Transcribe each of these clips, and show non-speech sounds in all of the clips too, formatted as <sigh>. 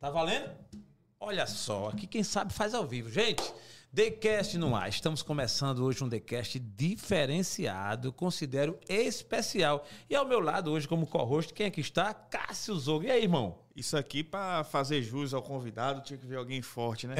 Tá valendo? Olha só, aqui quem sabe faz ao vivo. Gente, TheCast no ar. Estamos começando hoje um TheCast diferenciado, considero especial. E ao meu lado hoje, como co-host, quem aqui está? Cássio Zogo. E aí, irmão? Isso aqui, para fazer jus ao convidado, tinha que ver alguém forte, né?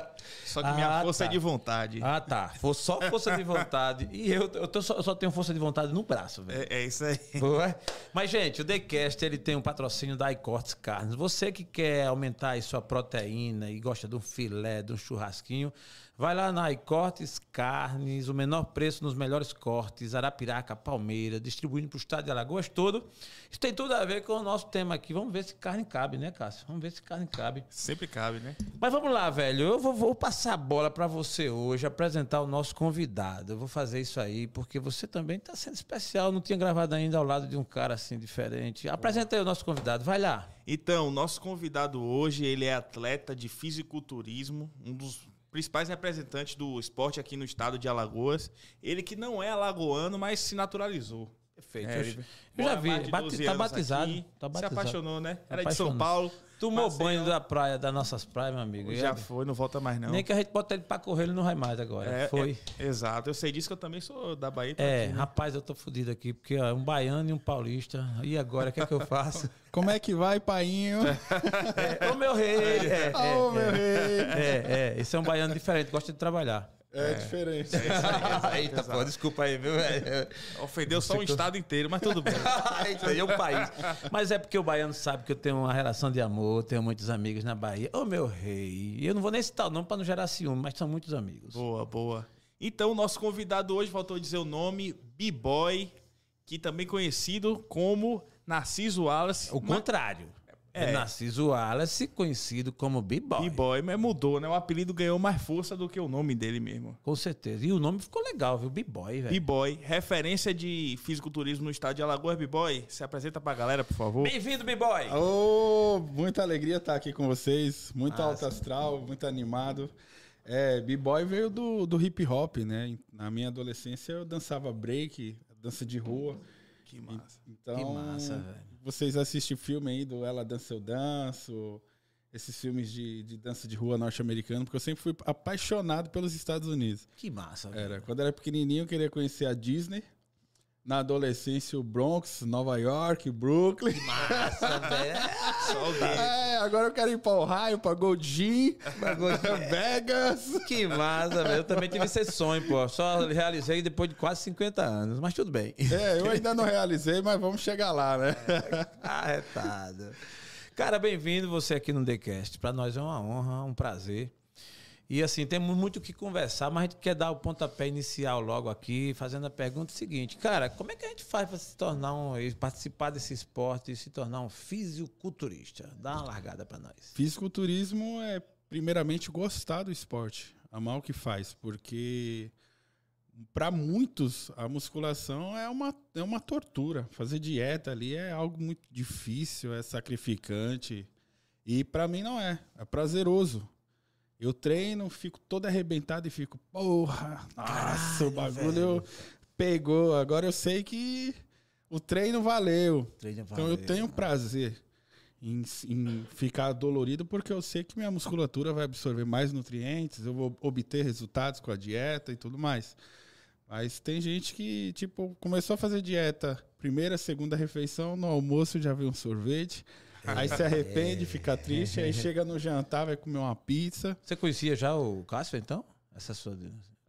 <laughs> Só que minha Ah, força tá. é de vontade. Ah, tá. For- Só força de vontade. E eu, eu, só, eu só tenho força de vontade no braço, velho. É, é isso aí. Boa. Mas, gente, o TheCast ele tem um patrocínio da iCortes Carnes. Você que quer aumentar aí sua proteína e gosta de um filé, de um churrasquinho, vai lá na iCortes Carnes, o menor preço nos melhores cortes, Arapiraca, Palmeira, distribuindo para o estado de Alagoas todo. Isso tem tudo a ver com o nosso tema aqui. Vamos ver se carne cabe, né, Cássio? Vamos ver se carne cabe. Sempre cabe, né? Mas vamos lá, velho. Eu vou, vou passar a bola para você hoje, apresentar o nosso convidado. Eu vou fazer isso aí porque você também está sendo especial. Não tinha gravado ainda ao lado de um cara assim diferente. Apresenta aí o nosso convidado. Vai lá. Então, nosso convidado hoje, ele é atleta de fisiculturismo, um dos principais representantes do esporte aqui no estado de Alagoas. Ele que não é alagoano, mas se naturalizou. Perfeito. É, eu, já vi. de Bati- 12 tá batizado. aqui. Tá Se batizado. apaixonou, né? Era de Apaixonou. São Paulo. Tomou banho da praia, das nossas praias, meu amigo. Já E- foi, não volta mais não. Nem que a gente bota ele pra correr, ele não vai mais agora. É, foi. é, exato. Eu sei disso que eu também sou da Bahia. tô É, aqui, né? rapaz, eu tô fudido aqui, porque ó, um baiano e um paulista. E agora, o que é que eu faço? <laughs> Como é que vai, painho? É, ô meu rei! <laughs> É, é, Ô, meu é. rei! É, é, esse é um baiano diferente, gosta de trabalhar. É, diferente. <laughs> Eita, pô, desculpa aí, viu? <laughs> Ofendeu só um estado inteiro, mas tudo bem. <laughs> É um país. Mas é porque o baiano sabe que eu tenho uma relação de amor, tenho muitos amigos na Bahia. Ô, meu rei! Eu não vou nem citar o nome pra não gerar ciúme, mas são muitos amigos. Boa, boa. Então, o nosso convidado hoje faltou dizer o nome B-Boy, que também conhecido como Narciso Wallace. O contrário. É. Narciso Wallace, conhecido como B-Boy. B-Boy, mas mudou, né? O apelido ganhou mais força do que o nome dele mesmo. Com certeza. E o nome ficou legal, viu? B-Boy, velho. B-Boy, referência de fisiculturismo no estado de Alagoas. B-Boy, se apresenta pra galera, por favor. Bem-vindo, B-Boy! Ô, muita alegria estar aqui com vocês. Muito Massa. alto astral, muito animado. É, B-Boy veio do, do hip hop, né? Na minha adolescência eu dançava break, dança de rua. Que massa. Então, Que massa, velho. vocês assistem filme aí do Ela Dança Eu Danço, esses filmes de, de dança de rua norte-americano, porque eu sempre fui apaixonado pelos Estados Unidos. Que massa, velho. Era, quando era pequenininho eu queria conhecer a Disney. Na adolescência o Bronx, Nova York, Brooklyn. Massa, <laughs> velho. Só o dedo. É, agora eu quero ir pra Ohio, pra Goldin, pra <laughs> Vegas. Que massa, velho. Eu também tive esse sonho, pô. Só realizei depois de quase 50 anos, mas tudo bem. É, eu ainda não realizei, mas vamos chegar lá, né? Arretado. Cara, bem-vindo você aqui no TheCast. Para nós é uma honra, um prazer. E assim, temos muito o que conversar, mas a gente quer dar o pontapé inicial logo aqui, fazendo a pergunta seguinte. Cara, como é que a gente faz para se tornar um, participar desse esporte e se tornar um fisiculturista? Dá uma largada para nós. Fisiculturismo é, primeiramente, gostar do esporte, amar o que faz, porque para muitos a musculação é uma, é uma tortura. Fazer dieta ali é algo muito difícil, é sacrificante. E para mim não é, é prazeroso. Eu treino, fico todo arrebentado e fico, porra, nossa, o bagulho pegou. Agora eu sei que o treino valeu. Treino Então valeu, eu tenho prazer em, em ficar dolorido porque eu sei que minha musculatura vai absorver mais nutrientes, eu vou obter resultados com a dieta e tudo mais. Mas tem gente que, tipo, começou a fazer dieta, primeira, segunda refeição, no almoço já vê um sorvete, aí se arrepende, fica triste, aí chega no jantar, vai comer uma pizza. Você conhecia já o Cássio, então? Essa sua.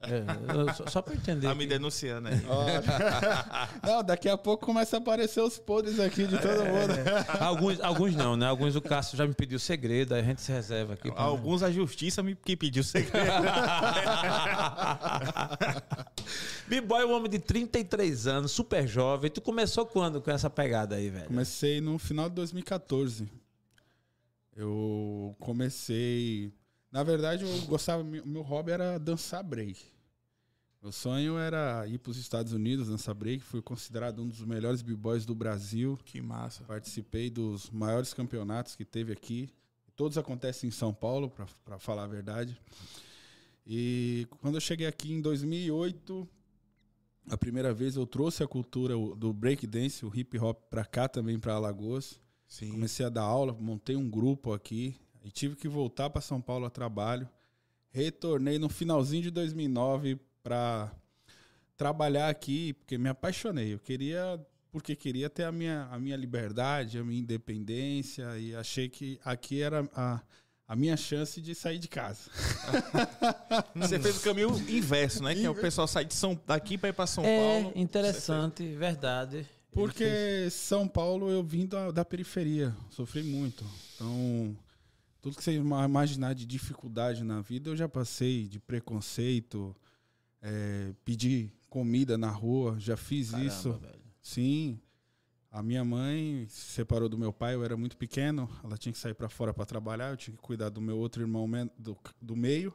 É, só, só para entender. Tá me denunciando aí. Não, daqui a pouco começa a aparecer os podres aqui de todo mundo. Alguns, alguns não, né? Alguns o Cássio já me pediu segredo, aí a gente se reserva aqui. Alguns a justiça me que pediu segredo. <laughs> B-Boy é um homem de 33 anos, super jovem. Tu começou quando com essa pegada aí, velho? Comecei no final de 2014. Eu comecei. Na verdade, eu gostava. Meu meu hobby era dançar break. Meu sonho era ir para os Estados Unidos dançar break. Fui considerado um dos melhores b-boys do Brasil. que massa. Participei dos maiores campeonatos que teve aqui. Todos acontecem em São Paulo, para falar a verdade. E quando eu cheguei aqui em 2008, a primeira vez eu trouxe a cultura do breakdance, o hip hop, para cá também, para Alagoas. Sim. Comecei a dar aula, montei um grupo aqui. E tive que voltar para São Paulo a trabalho. Retornei no finalzinho de 2009 para trabalhar aqui, porque me apaixonei. Eu queria, porque queria ter a minha, a minha liberdade, a minha independência, e achei que aqui era a, a minha chance de sair de casa. <laughs> Você fez o caminho inverso, né? Que é o pessoal sai de São, daqui para ir para São é Paulo. interessante, verdade. Porque São Paulo eu vim da, da periferia, sofri muito. Então, tudo que você ima- imaginar de dificuldade na vida eu já passei, de preconceito, é, pedir comida na rua, já fiz Caramba, isso. velho. Sim. A minha mãe se separou do meu pai, eu era muito pequeno, ela tinha que sair para fora para trabalhar, eu tinha que cuidar do meu outro irmão do, do meio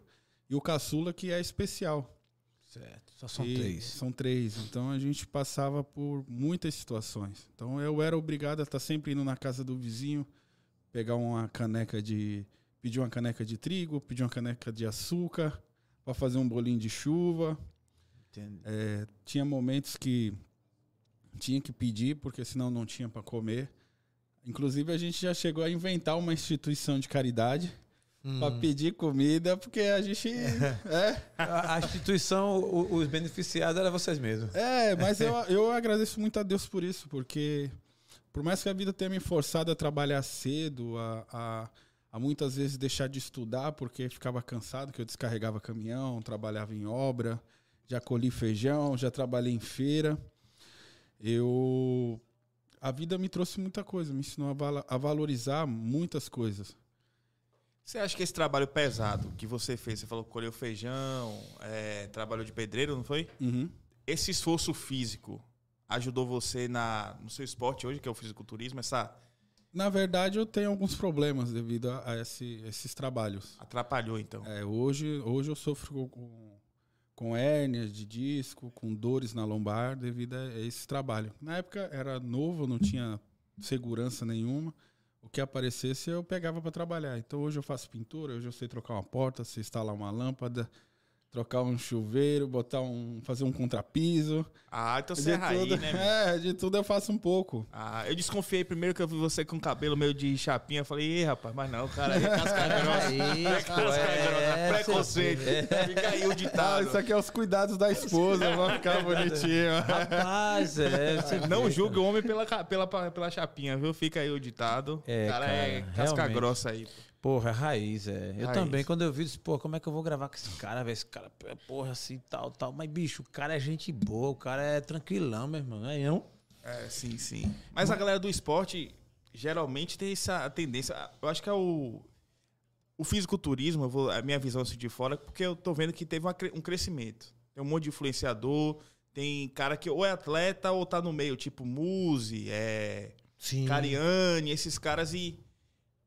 e o caçula que é especial. Certo. Só são E três. São três. Então a gente passava por muitas situações. Então eu era obrigado a estar sempre indo na casa do vizinho, pegar uma caneca de. pedir uma caneca de trigo, pedir uma caneca de açúcar, para fazer um bolinho de chuva. É, tinha momentos que tinha que pedir, porque senão não tinha para comer. Inclusive a gente já chegou a inventar uma instituição de caridade para Hum. pedir comida, porque a gente. <laughs> é, A, a instituição, o- os beneficiados eram vocês mesmos. É, mas <laughs> eu, eu agradeço muito a Deus por isso, porque por mais que a vida tenha me forçado a trabalhar cedo, a, a, a muitas vezes deixar de estudar porque ficava cansado, que eu descarregava caminhão, trabalhava em obra, já colhi feijão, já trabalhei em feira. Eu. A vida me trouxe muita coisa, me ensinou a, vala- a valorizar muitas coisas. Você acha que esse trabalho pesado que você fez, você falou que colheu feijão, é, trabalhou de pedreiro, não foi? Uhum. Esse esforço físico ajudou você na, no seu esporte hoje, que é o fisiculturismo, essa Na verdade, eu tenho alguns problemas devido a, a esse- esses trabalhos. atrapalhou então? É, hoje, hoje eu sofro com, com hérnias de disco, com dores na lombar devido a esse trabalho. Na época era novo, não tinha segurança nenhuma. O que aparecesse eu pegava para trabalhar. Então hoje eu faço pintura, hoje eu sei trocar uma porta, sei instalar uma lâmpada, trocar um chuveiro, botar um, fazer um contrapiso. Ah, então você de é raiz, tudo, né? meu? é, de tudo eu faço um pouco. Ah, eu desconfiei primeiro que eu vi você com o cabelo meio de chapinha. Eu falei, ih, rapaz, mas não, o cara aí, casca <laughs> grossa. Isso, Casca grossa, é, preconceito. Fica aí o Ah, ditado. isso aqui é os cuidados da esposa, vai ficar <laughs> bonitinho. Rapaz, é. <laughs> Não julgue o homem pela, pela, pela chapinha, viu? Fica aí o ditado. É, o cara, é cara, casca realmente. grossa aí. pô. Porra, é raiz, é. Eu Raiz. também, quando eu vi, disse, pô, como é que eu vou gravar com esse cara, velho? Esse cara, é porra, assim, tal, tal. Mas, bicho, o cara é gente boa, o cara é tranquilão, meu irmão, não é não? É, sim, sim. Mas a galera do esporte geralmente tem essa tendência. Eu acho que é o. O fisiculturismo, vou, a minha visão assim de fora, porque eu tô vendo que teve uma um crescimento. Tem um monte de influenciador, tem cara que ou é atleta ou tá no meio, tipo Muse, é, Sim. Cariani, esses caras e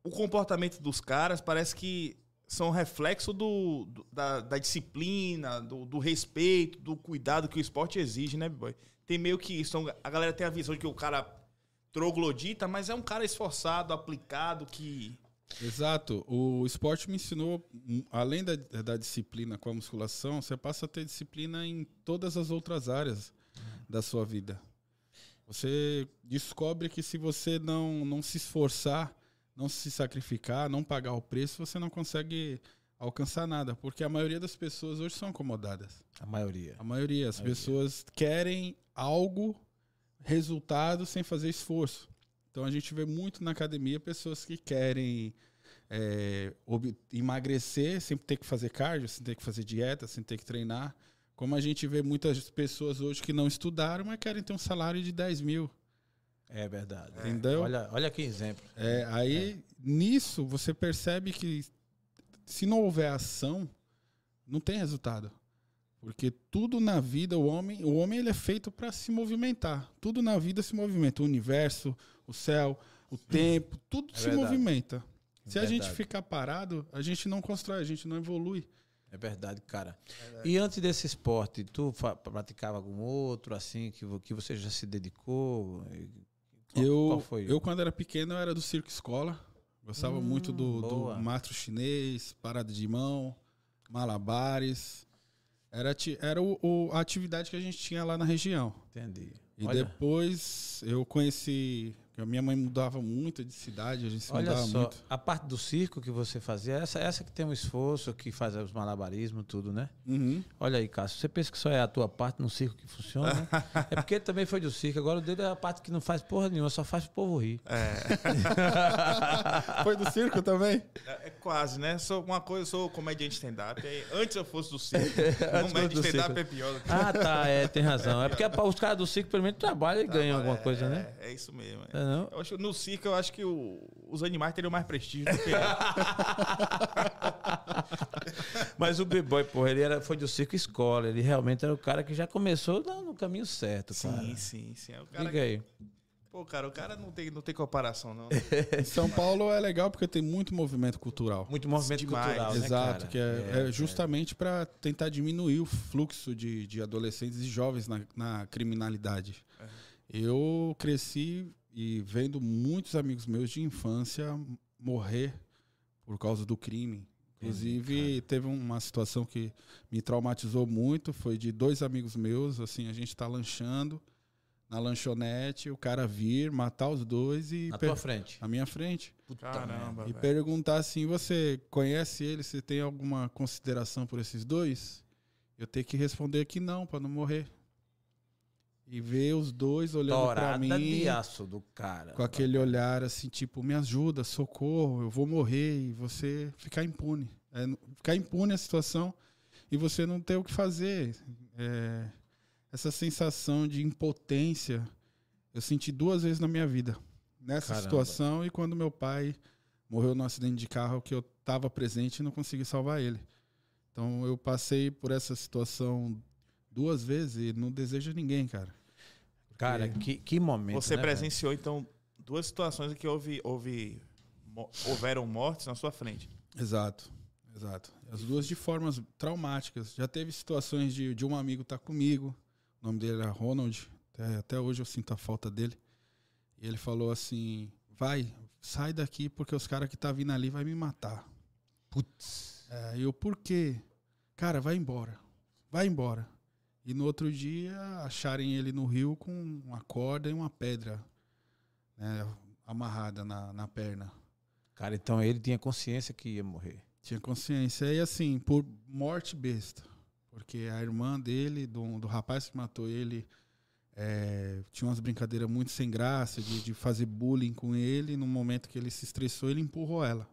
o comportamento dos caras parece que são reflexo do, do- da, da disciplina, do, do respeito, do cuidado que o esporte exige, né, boy? Tem meio que isso. Então, a galera tem a visão de que o cara troglodita, mas é um cara esforçado, aplicado, que. Exato. O esporte me ensinou, além da, da disciplina com a musculação, você passa a ter disciplina em todas as outras áreas da sua vida. Você descobre que se você não, não se esforçar, não se sacrificar, não pagar o preço, você não consegue alcançar nada. Porque a maioria das pessoas hoje são acomodadas. A maioria. A maioria. As Maioria. pessoas querem algo, resultado, sem fazer esforço. Então a gente vê muito na academia pessoas que querem é, emagrecer sem ter que fazer cardio, sem ter que fazer dieta, sem ter que treinar. Como a gente vê muitas pessoas hoje que não estudaram, mas querem ter um salário de 10 mil. É verdade. Entendeu? Olha, olha que exemplo. É, aí, nisso, você percebe que se não houver ação, não tem resultado. Porque tudo na vida, o homem, o homem ele é feito para se movimentar. Tudo na vida se movimenta. O universo, o céu, o tempo, tudo É se verdade. movimenta. Se a gente Verdade. ficar parado, a gente não constrói, a gente não evolui. É verdade, cara. E antes desse esporte, tu praticava algum outro, assim, que, que você já se dedicou? Qual, eu, qual foi? eu, quando era pequeno, eu era do circo escola. Gostava Hum, muito do, do matro chinês, parada de mão, malabares. Era, era o, o- a atividade que a gente tinha lá na região. Entendi. E Olha, depois eu conheci A minha mãe mudava muito de cidade, a gente se Olha mudava só, muito. a parte do circo que você fazia, essa, essa que tem um esforço, que faz os malabarismos, tudo, né? Uhum. Olha aí, Cássio, você pensa que só é a tua parte no circo que funciona? né? <laughs> é porque ele também foi do circo, agora o dele é a parte que não faz porra nenhuma, só faz o povo rir. <laughs> Foi do circo também? É, é quase, né? Sou uma coisa, eu sou comediante stand-up. aí Antes eu fosse do circo. <laughs> Comediante stand-up é pior do que Ah, tá, é, tem razão. É porque os caras do circo, pelo menos, trabalham e ganham alguma é, coisa, né? É, é isso mesmo. É, não? Eu acho, no circo, eu acho que o- os animais teriam mais prestígio do que eu. <laughs> Mas o B-Boy, porra, ele era, foi do circo escola. Ele realmente era o cara que já começou no, no caminho certo, cara. Sim, sim, sim. É o cara, Diga aí. pô, cara, o cara não tem, não tem comparação, não. Em <laughs> São Paulo é legal porque tem muito movimento cultural. Muito movimento Demais. cultural, né, Exato, cara? que é, é justamente para tentar diminuir o fluxo de, de adolescentes e jovens na, na criminalidade. Eu cresci e vendo muitos amigos meus de infância morrer por causa do crime. Inclusive, teve uma situação que me traumatizou muito, foi de dois amigos meus, assim, a gente tá lanchando na lanchonete, o cara vir, matar os dois e Na tua frente. na minha frente. Caramba, E velho. perguntar assim, você conhece ele, você tem alguma consideração por esses dois? Eu tenho que responder que não, para não morrer. E ver os dois olhando para mim de aço do cara. com aquele olhar assim, tipo, me ajuda, socorro, eu vou morrer e você ficar impune. É, ficar impune a situação e você não ter o que fazer. É, essa sensação de impotência eu senti duas vezes na minha vida. Nessa Caramba. situação e quando meu pai morreu num acidente de carro que eu estava presente e não consegui salvar ele. Então eu passei por essa situação duas vezes e não desejo a ninguém, cara. Cara, que, que momento. Você né, presenciou, então, duas situações em que houve, houve, houveram mortes na sua frente. Exato, exato. As duas de formas traumáticas. Já teve situações de, de um amigo estar comigo, o nome dele era Ronald, até, até hoje eu sinto a falta dele. E ele falou assim: vai, sai daqui porque os caras que tá vindo ali vai me matar. Putz. É, e eu, por quê? Cara, vai embora, vai embora. E no outro dia acharem ele no rio com uma corda e uma pedra né, amarrada na, na perna. Cara, então ele tinha consciência que ia morrer. Tinha consciência. E assim, por morte besta. Porque a irmã dele, do, do rapaz que matou ele, é, tinha umas brincadeiras muito sem graça, de, de fazer bullying com ele. No momento que ele se estressou, ele empurrou ela.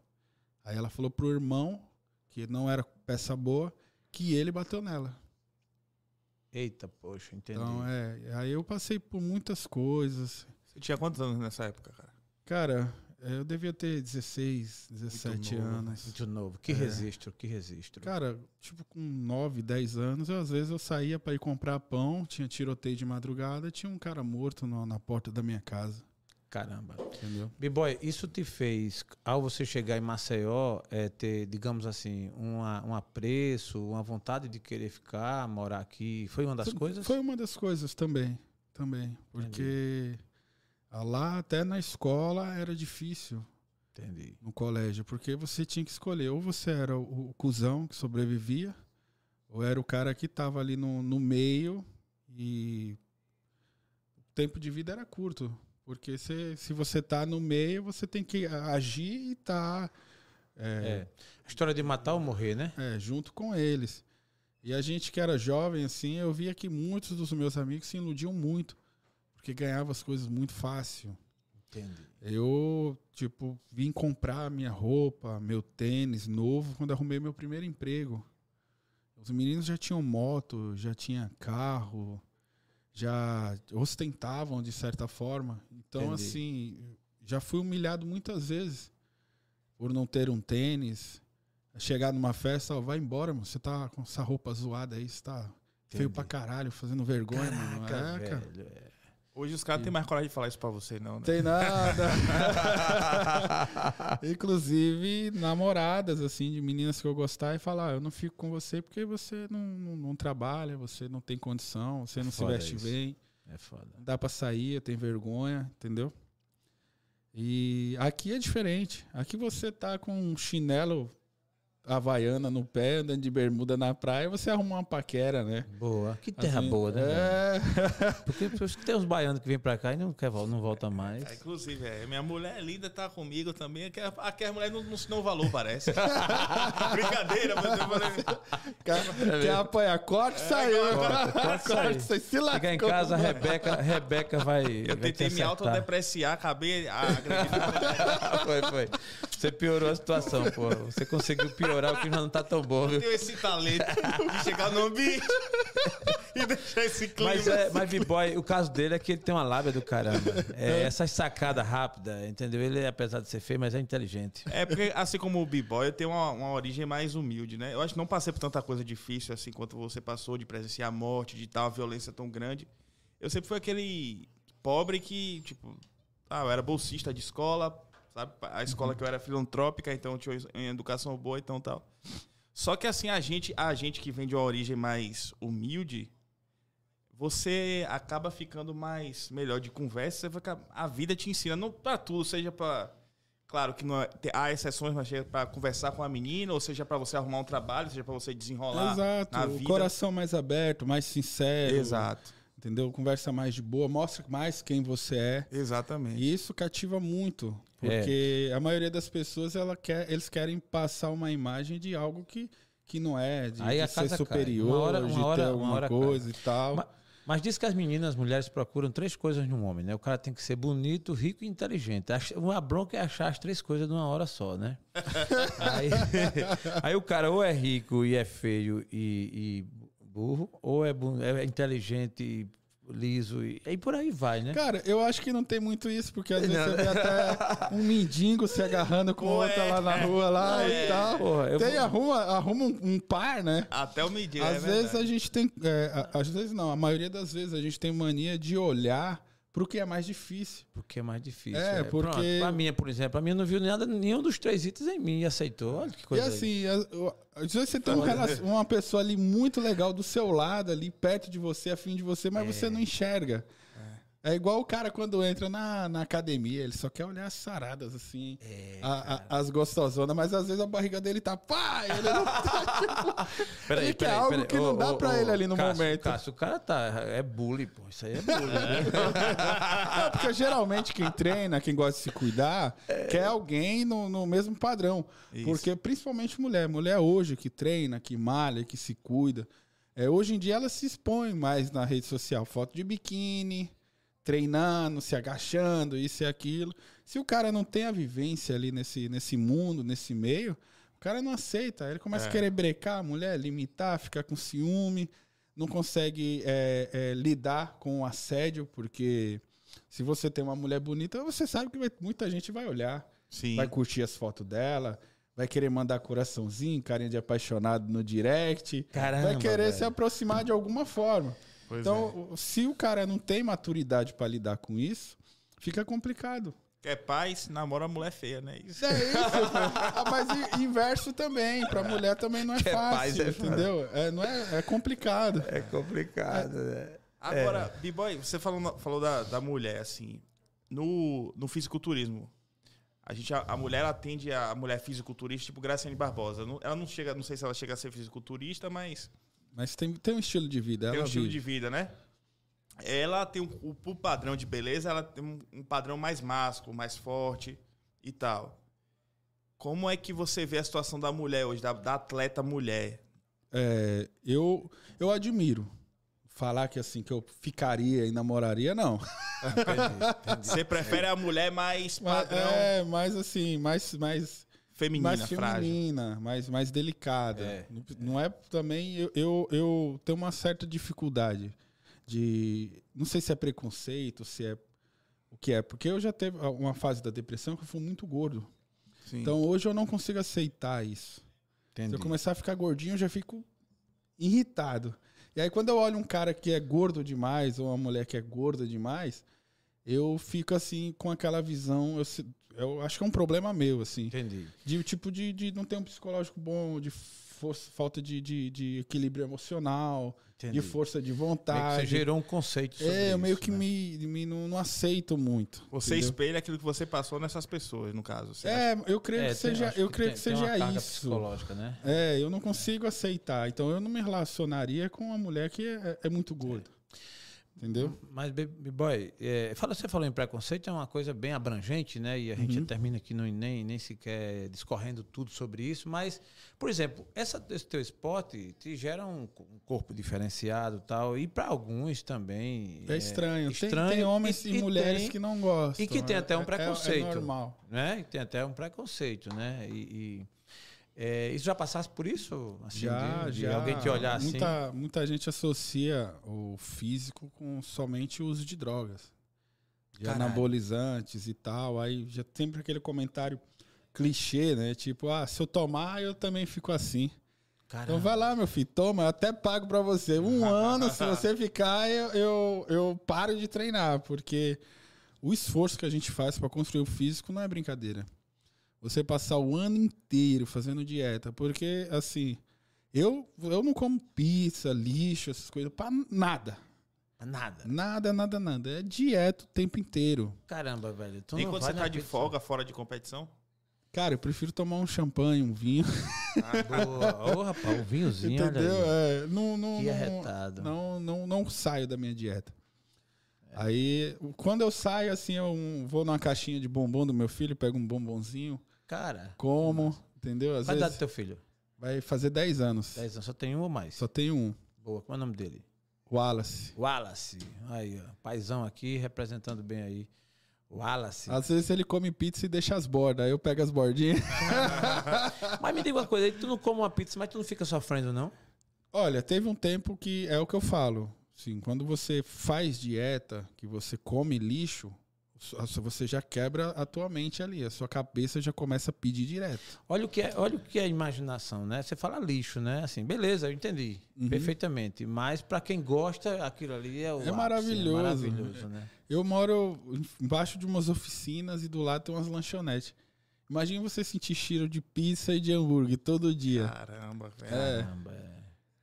Aí ela falou pro irmão, que não era peça boa, que ele bateu nela. Eita, poxa, entendi. Então, é. Aí eu passei por muitas coisas. Você tinha quantos anos nessa época, cara? Cara, é, eu devia ter 16, 17 novo, anos. Muito novo. Que É. registro, que registro. Cara, tipo, com 9, 10 anos, eu, às vezes eu saía pra ir comprar pão, tinha tiroteio de madrugada, tinha um cara morto na, na porta da minha casa, Caramba. entendeu? B-Boy, isso te fez, ao você chegar em Maceió, é, ter, digamos assim, uma, um apreço, uma vontade de querer ficar, morar aqui? Foi uma das coisas? Foi uma das coisas também, também, porque ah, lá até na escola era difícil, Entendi. no colégio, porque você tinha que escolher, ou você era o, o cuzão que sobrevivia, ou era o cara que tava ali no, no meio e o tempo de vida era curto. Porque se, se você tá no meio, você tem que agir e tá É. A história de matar ou morrer, né? é, junto com eles. E a gente que era jovem, assim, eu via que muitos dos meus amigos se iludiam muito, porque ganhava as coisas muito fácil. Entendi. Eu, tipo, vim comprar minha roupa, meu tênis novo quando arrumei meu primeiro emprego. Os meninos já tinham moto, já tinha carro, já ostentavam de certa forma. Então, Entendi. assim, já fui humilhado muitas vezes por não ter um tênis. Chegar numa festa, ó, vai embora, mano. Você tá com essa roupa zoada aí, você tá feio Entendi. pra caralho, fazendo vergonha, mano. Caraca, É, cara. velho. é. Hoje os caras não têm mais coragem de falar isso pra você, não, né? Tem nada. <laughs> Inclusive, namoradas, assim, de meninas que eu gostar e falar, "Ah, eu não fico com você porque você não, não, não trabalha, você não tem condição, você não Foda se veste isso. bem, É foda. não dá pra sair, eu tenho vergonha, entendeu? E aqui é diferente. Aqui você tá com um chinelo havaiana no pé, andando de bermuda na praia, você arruma uma paquera, né? Boa. Que terra Assim, boa, né? É. <laughs> Porque tem uns baianos que vêm pra cá e não, quer, não volta mais. É, inclusive, é, minha mulher linda tá comigo também. que a- Aqui a mulher não, não se dão valor, parece. <laughs> Brincadeira, mas eu falei. Quer, <laughs> quer apanhar? Corte, saiu. É, corta, corta, saiu. se lascou. Chegar em casa, a Rebeca, a Rebeca vai. Eu vai te tentei me acertar. autodepreciar, acabei a agredir. foi, foi. Você piorou a situação, pô. Você conseguiu piorar, o que já não tá tão bom, Eu viu? tenho esse talento de chegar no ambiente <laughs> e deixar esse clima. Mas, é, mas B-Boy, o caso dele é que ele tem uma lábia do caramba. É, essas sacadas rápidas, entendeu? Ele, apesar de ser feio, mas é inteligente. É porque, assim como o B-Boy, eu tenho uma, uma origem mais humilde, né? Eu acho que não passei por tanta coisa difícil assim quanto você passou, de presenciar a morte, de tal violência tão grande. Eu sempre fui aquele pobre que, tipo, ah, eu era bolsista de escola, sabe? A escola que eu era filantrópica, então eu tinha uma educação boa, então tal. Só que assim, a gente, a gente que vem de uma origem mais humilde, você acaba ficando mais melhor de conversa, você vai, ficar- a vida te ensina, não pra tudo, seja pra Claro que não é- há exceções, mas seja para conversar com a menina, ou seja para você arrumar um trabalho, seja para você desenrolar Exato. na O vida. coração mais aberto, mais sincero. Exato. Entendeu? Conversa mais de boa, mostra mais quem você é. Exatamente. E isso cativa muito. É. Porque a maioria das pessoas, ela quer, eles querem passar uma imagem de algo que, que não é, de, Aí de a ser superior, Uma hora- de uma hora- ter uma alguma hora cai. coisa e tal. Ma- Mas diz que as meninas, as mulheres procuram três coisas num homem, né? O cara tem que ser bonito, rico e inteligente. Uma bronca é achar as três coisas numa hora só, né? <laughs> aí, <laughs> aí o cara ou é rico e é feio e, e burro, ou é, é inteligente e liso, e aí por aí vai, né? Cara, eu acho que não tem muito isso, porque às vezes Não. você vê até um mendigo se agarrando com Ué. outra lá na rua lá É. e tal. Porra, eu tem, vou- arruma, arruma um, um par, né? Até o meio-dia. às é vezes verdade. a gente tem. é, a- às vezes não, a maioria das vezes a gente tem mania de olhar pro que é mais difícil. Porque é mais difícil. É, Pronto, porque- A minha, por exemplo, a minha não viu nada, nenhum dos três itens em mim e aceitou. Olha que coisa. e assim, às vezes você tem um relacion- uma pessoa ali muito legal do seu lado, ali perto de você, afim de você, mas você não enxerga. É igual o cara quando entra na, na academia, ele só quer olhar as saradas, assim, É, a- a- as gostosonas, mas às vezes a barriga dele tá pá, ele não tá, tipo, <laughs> ele quer algo que não dá pra ele ali no Cássio, momento. Cássio, o cara tá. É bullying, pô. Isso aí é bullying. né? <laughs> Não, porque geralmente quem treina, quem gosta de se cuidar, quer alguém no, no mesmo padrão. Isso. Porque principalmente mulher. Mulher hoje que treina, que malha, que se cuida. É, hoje em dia ela se expõe mais na rede social. Foto de biquíni, treinando, se agachando, isso e aquilo. Se o cara não tem a vivência ali nesse, nesse mundo, nesse meio, o cara não aceita. Ele começa É. a querer brecar a mulher, limitar, ficar com ciúme, não consegue é, é, lidar com o assédio, porque se você tem uma mulher bonita, você sabe que vai- muita gente vai olhar, Sim. vai curtir as fotos dela, vai querer mandar coraçãozinho, carinha de apaixonado no direct, Caramba. vai querer velho. se aproximar de alguma forma. Pois então, o- se o cara não tem maturidade para lidar com isso, fica complicado. Quer paz, namora mulher feia, né? Isso. É isso. <laughs> Ah, mas inverso também, pra mulher também não é Quer fácil, paz, é entendeu? É, não é, é complicado. É complicado, né? Agora, B-Boy, você falou, falou da, da mulher, assim. No, no fisiculturismo, a, gente, a, a mulher ela atende a, mulher fisiculturista, tipo Graciane Barbosa. Não- ela não chega, não sei se ela chega a ser fisiculturista, mas Mas tem, tem um estilo de vida. tem um ela estilo vive. de vida, né? Ela tem um, o, o padrão de beleza, ela tem um, um padrão mais másculo, mais forte e tal. Como é que você vê a situação da mulher hoje, da, da atleta mulher? É, eu, eu admiro. Falar que assim, que eu ficaria e namoraria, não. <laughs> Você prefere a mulher mais padrão é, mais assim, mais, mais, feminina, mais frágil? feminina, mais, mais delicada. É. Não- Não é também. Eu, eu, eu tenho uma certa dificuldade de. Não sei se é preconceito, se é. O que é? Porque eu já teve uma fase da depressão que eu fui muito gordo. Sim. Então hoje eu não consigo aceitar isso. Se Entendi. eu começar a ficar gordinho, eu já fico irritado. E aí, quando eu olho um cara que é gordo demais, ou uma mulher que é gorda demais, eu fico assim, com aquela visão. Eu, se- eu acho que é um problema meu, assim. Entendi. De tipo de, de não ter um psicológico bom, de força, falta de, de, de equilíbrio emocional, Entendi. de força de que vontade. você gerou um conceito sobre é, eu meio isso, que né? me, me não, não aceito muito. Você entendeu? espelha aquilo que você passou nessas pessoas, no caso. Você acha? É, eu creio É, que tem- seja, eu creio tem- que tem uma seja carga isso. psicológica, né? É, eu não consigo aceitar. Então eu não me relacionaria com uma mulher que é, é muito gorda. Entendeu? Mas, Baby Boy, é, fala, você falou em preconceito, é uma coisa bem abrangente, né? E a gente Uhum. termina aqui no, nem, nem sequer discorrendo tudo sobre isso. Mas, por exemplo, essa, esse teu esporte te gera um, um corpo diferenciado e tal. E para alguns também. É estranho. Tem- estranho tem, homens e, e- mulheres tem- que não gostam. e que tem É- até um é- preconceito. É, normal. né? E tem até um preconceito, né? E, e, é, isso já passasse por isso? Assim, já, de, de já. alguém te olhar assim? muita, Muita gente associa o físico com somente o uso de drogas. De Caralho. anabolizantes e tal. Aí já sempre aquele comentário clichê, né? Tipo, ah, se eu tomar, eu também fico assim. Caramba. Então vai lá, meu filho, toma, eu até pago pra você. Um <laughs> ano, se você ficar, eu, eu, eu paro de treinar, porque o esforço que a gente faz pra construir o físico não é brincadeira. Você passar o ano inteiro fazendo dieta, porque assim, eu, eu não como pizza, lixo, essas coisas, pra nada. Nada. Nada, nada, nada. É dieta o tempo inteiro. Caramba, velho. Tu E não quando vai você tá de pizza. folga, fora de competição? Cara, eu prefiro tomar um champanhe, um vinho. Boa. Ô, rapaz, o vinhozinho, Entendeu? olha aí. É, não, não, Que não- arretado. Não, não, não saio da minha dieta. Aí, quando eu saio, assim, eu vou numa caixinha de bombom do meu filho, pego um bombonzinho, Cara, como, entendeu? Às vai dar do vezes teu filho? vai fazer 10 anos. 10 anos, só tem um ou mais? Só tenho um. Boa, qual é o nome dele? Wallace. Wallace. Aí, ó. Paizão aqui, representando bem aí. Wallace. Às vezes ele come pizza e deixa as bordas. Aí eu pego as bordinhas. <laughs> Mas me diga uma coisa aí, tu não come uma pizza, mas tu não fica sofrendo, não? Olha, teve um tempo que é o que eu falo. Sim, quando você faz dieta, que você come lixo, você já quebra a tua mente ali. A sua cabeça já começa a pedir direto. Olha o que é, olha o que é imaginação, né? Você fala lixo, né? Assim, beleza, eu entendi Uhum. perfeitamente. Mas pra quem gosta, aquilo ali é o É ápice, maravilhoso. maravilhoso, né? Eu moro embaixo de umas oficinas e do lado tem umas lanchonetes. Imagina você sentir cheiro de pizza e de hambúrguer todo dia. Caramba, velho. É. Caramba, é.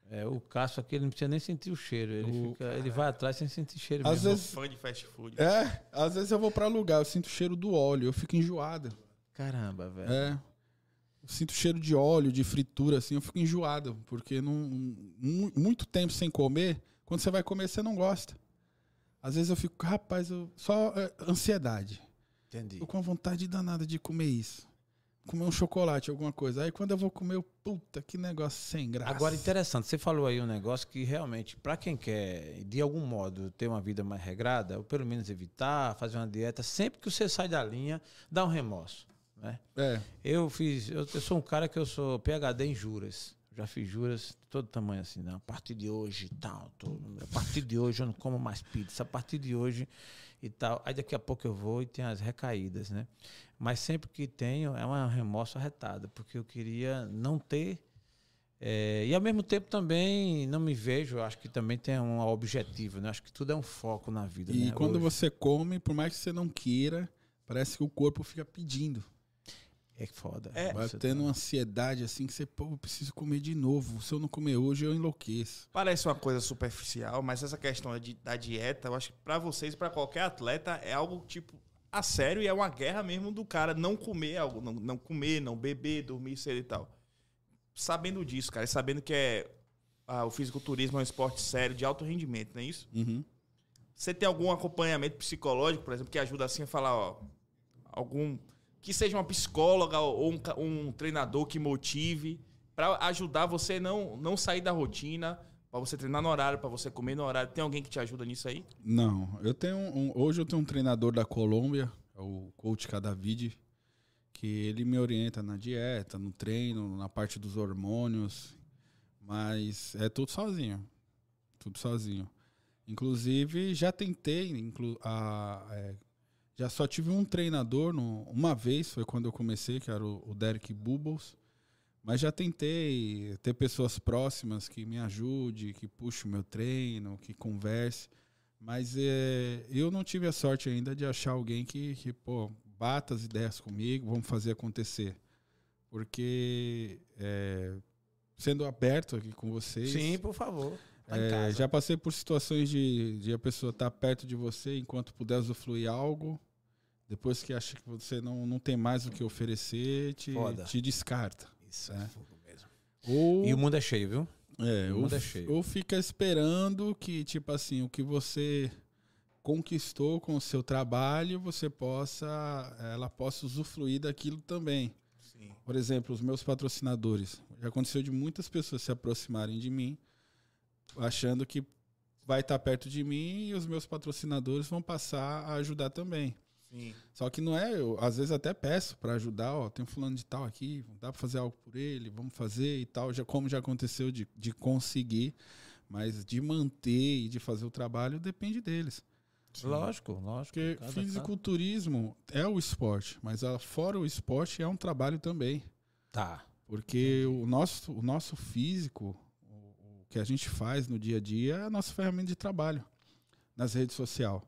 É, o Cássio aqui, ele não precisa nem sentir o cheiro. Ele, O- fica- ele vai atrás sem sentir cheiro Às mesmo. vezes- Fã de fast food. É, às vezes eu vou pra lugar, eu sinto o cheiro do óleo, eu fico enjoado. Caramba, velho. É. Eu sinto cheiro de óleo, de fritura, assim, eu fico enjoado. Porque não, mu- muito tempo sem comer, quando você vai comer, você não gosta. Às vezes eu fico, rapaz, eu, só é, ansiedade. Entendi. Tô com vontade danada de comer isso. Comer um chocolate, alguma coisa. Aí quando eu vou comer, eu, puta, que negócio sem graça. Agora, interessante, você falou aí um negócio que realmente, pra quem quer, de algum modo, ter uma vida mais regrada, ou pelo menos evitar, fazer uma dieta, sempre que você sai da linha, dá um remorso. Né? É, Eu fiz, eu, eu sou um cara que eu sou PHD em juras. Já fiz juras de todo tamanho assim, né? A partir de hoje e tal. tô- a partir de hoje eu não como mais pizza. A partir de hoje e tal. Aí daqui a pouco eu vou e tem as recaídas, né? Mas sempre que tenho é uma remorso arretado, porque eu queria não ter. é, e ao mesmo tempo também não me vejo, acho que também tem um objetivo, né? Acho que tudo é um foco na vida. e né? quando Hoje você come, por mais que você não queira, parece que o corpo fica pedindo. É foda. É. Vai tendo tá- uma ansiedade assim que você, pô, eu preciso comer de novo. Se eu não comer hoje, eu enlouqueço. Parece uma coisa superficial, mas essa questão de- da dieta, eu acho que pra vocês, pra qualquer atleta, é algo tipo a sério e é uma guerra mesmo do cara não comer algo, não, não comer, não beber, dormir cedo e tal. Sabendo disso, cara, e sabendo que é ah, o fisiculturismo é um esporte sério de alto rendimento, não é isso? Você tem algum acompanhamento psicológico, por exemplo, que ajuda assim a falar, ó, algum que seja uma psicóloga ou um, um treinador que motive pra ajudar você não não sair da rotina, pra você treinar no horário, pra você comer no horário. Tem alguém que te ajuda nisso aí? Não, eu tenho um, hoje eu tenho um treinador da Colômbia, é o coach Cadavid, que ele me orienta na dieta, no treino, na parte dos hormônios, mas é tudo sozinho, tudo sozinho. Inclusive já tentei, inclu, a, é, já só tive um treinador no, uma vez, foi quando eu comecei, que era o, o Derek Bubbles. Mas já tentei ter pessoas próximas que me ajude, que puxe o meu treino, que converse. Mas é, eu não tive a sorte ainda de achar alguém que, que, pô, bata as ideias comigo, vamos fazer acontecer. Porque é, sendo aberto aqui com vocês. Sim, por favor. Tá É, já passei por situações de, de a pessoa estar perto de você enquanto puder usufruir algo. Depois que acha que você não, não tem mais o que oferecer, te, Foda. te descarta. Isso É. é fogo mesmo. Ou, E o mundo é cheio, viu? é, o ou, mundo é cheio. ou fica esperando que, tipo assim, o que você conquistou com o seu trabalho, você possa, ela possa usufruir daquilo também. Sim. Por exemplo, os meus patrocinadores. Já aconteceu de muitas pessoas se aproximarem de mim, achando que vai estar perto de mim e os meus patrocinadores vão passar a ajudar também. Sim. Só que não é, eu às vezes até peço para ajudar, ó, tem um fulano de tal aqui, dá para fazer algo por ele, vamos fazer e tal, já como já aconteceu de, de conseguir, mas de manter e de fazer o trabalho depende deles. Lógico, lógico. Porque Cada- fisiculturismo é o esporte, mas ah, fora o esporte é um trabalho também. Tá. Porque o nosso, o nosso físico, o, o que a gente faz no dia a dia, é a nossa ferramenta de trabalho nas redes sociais.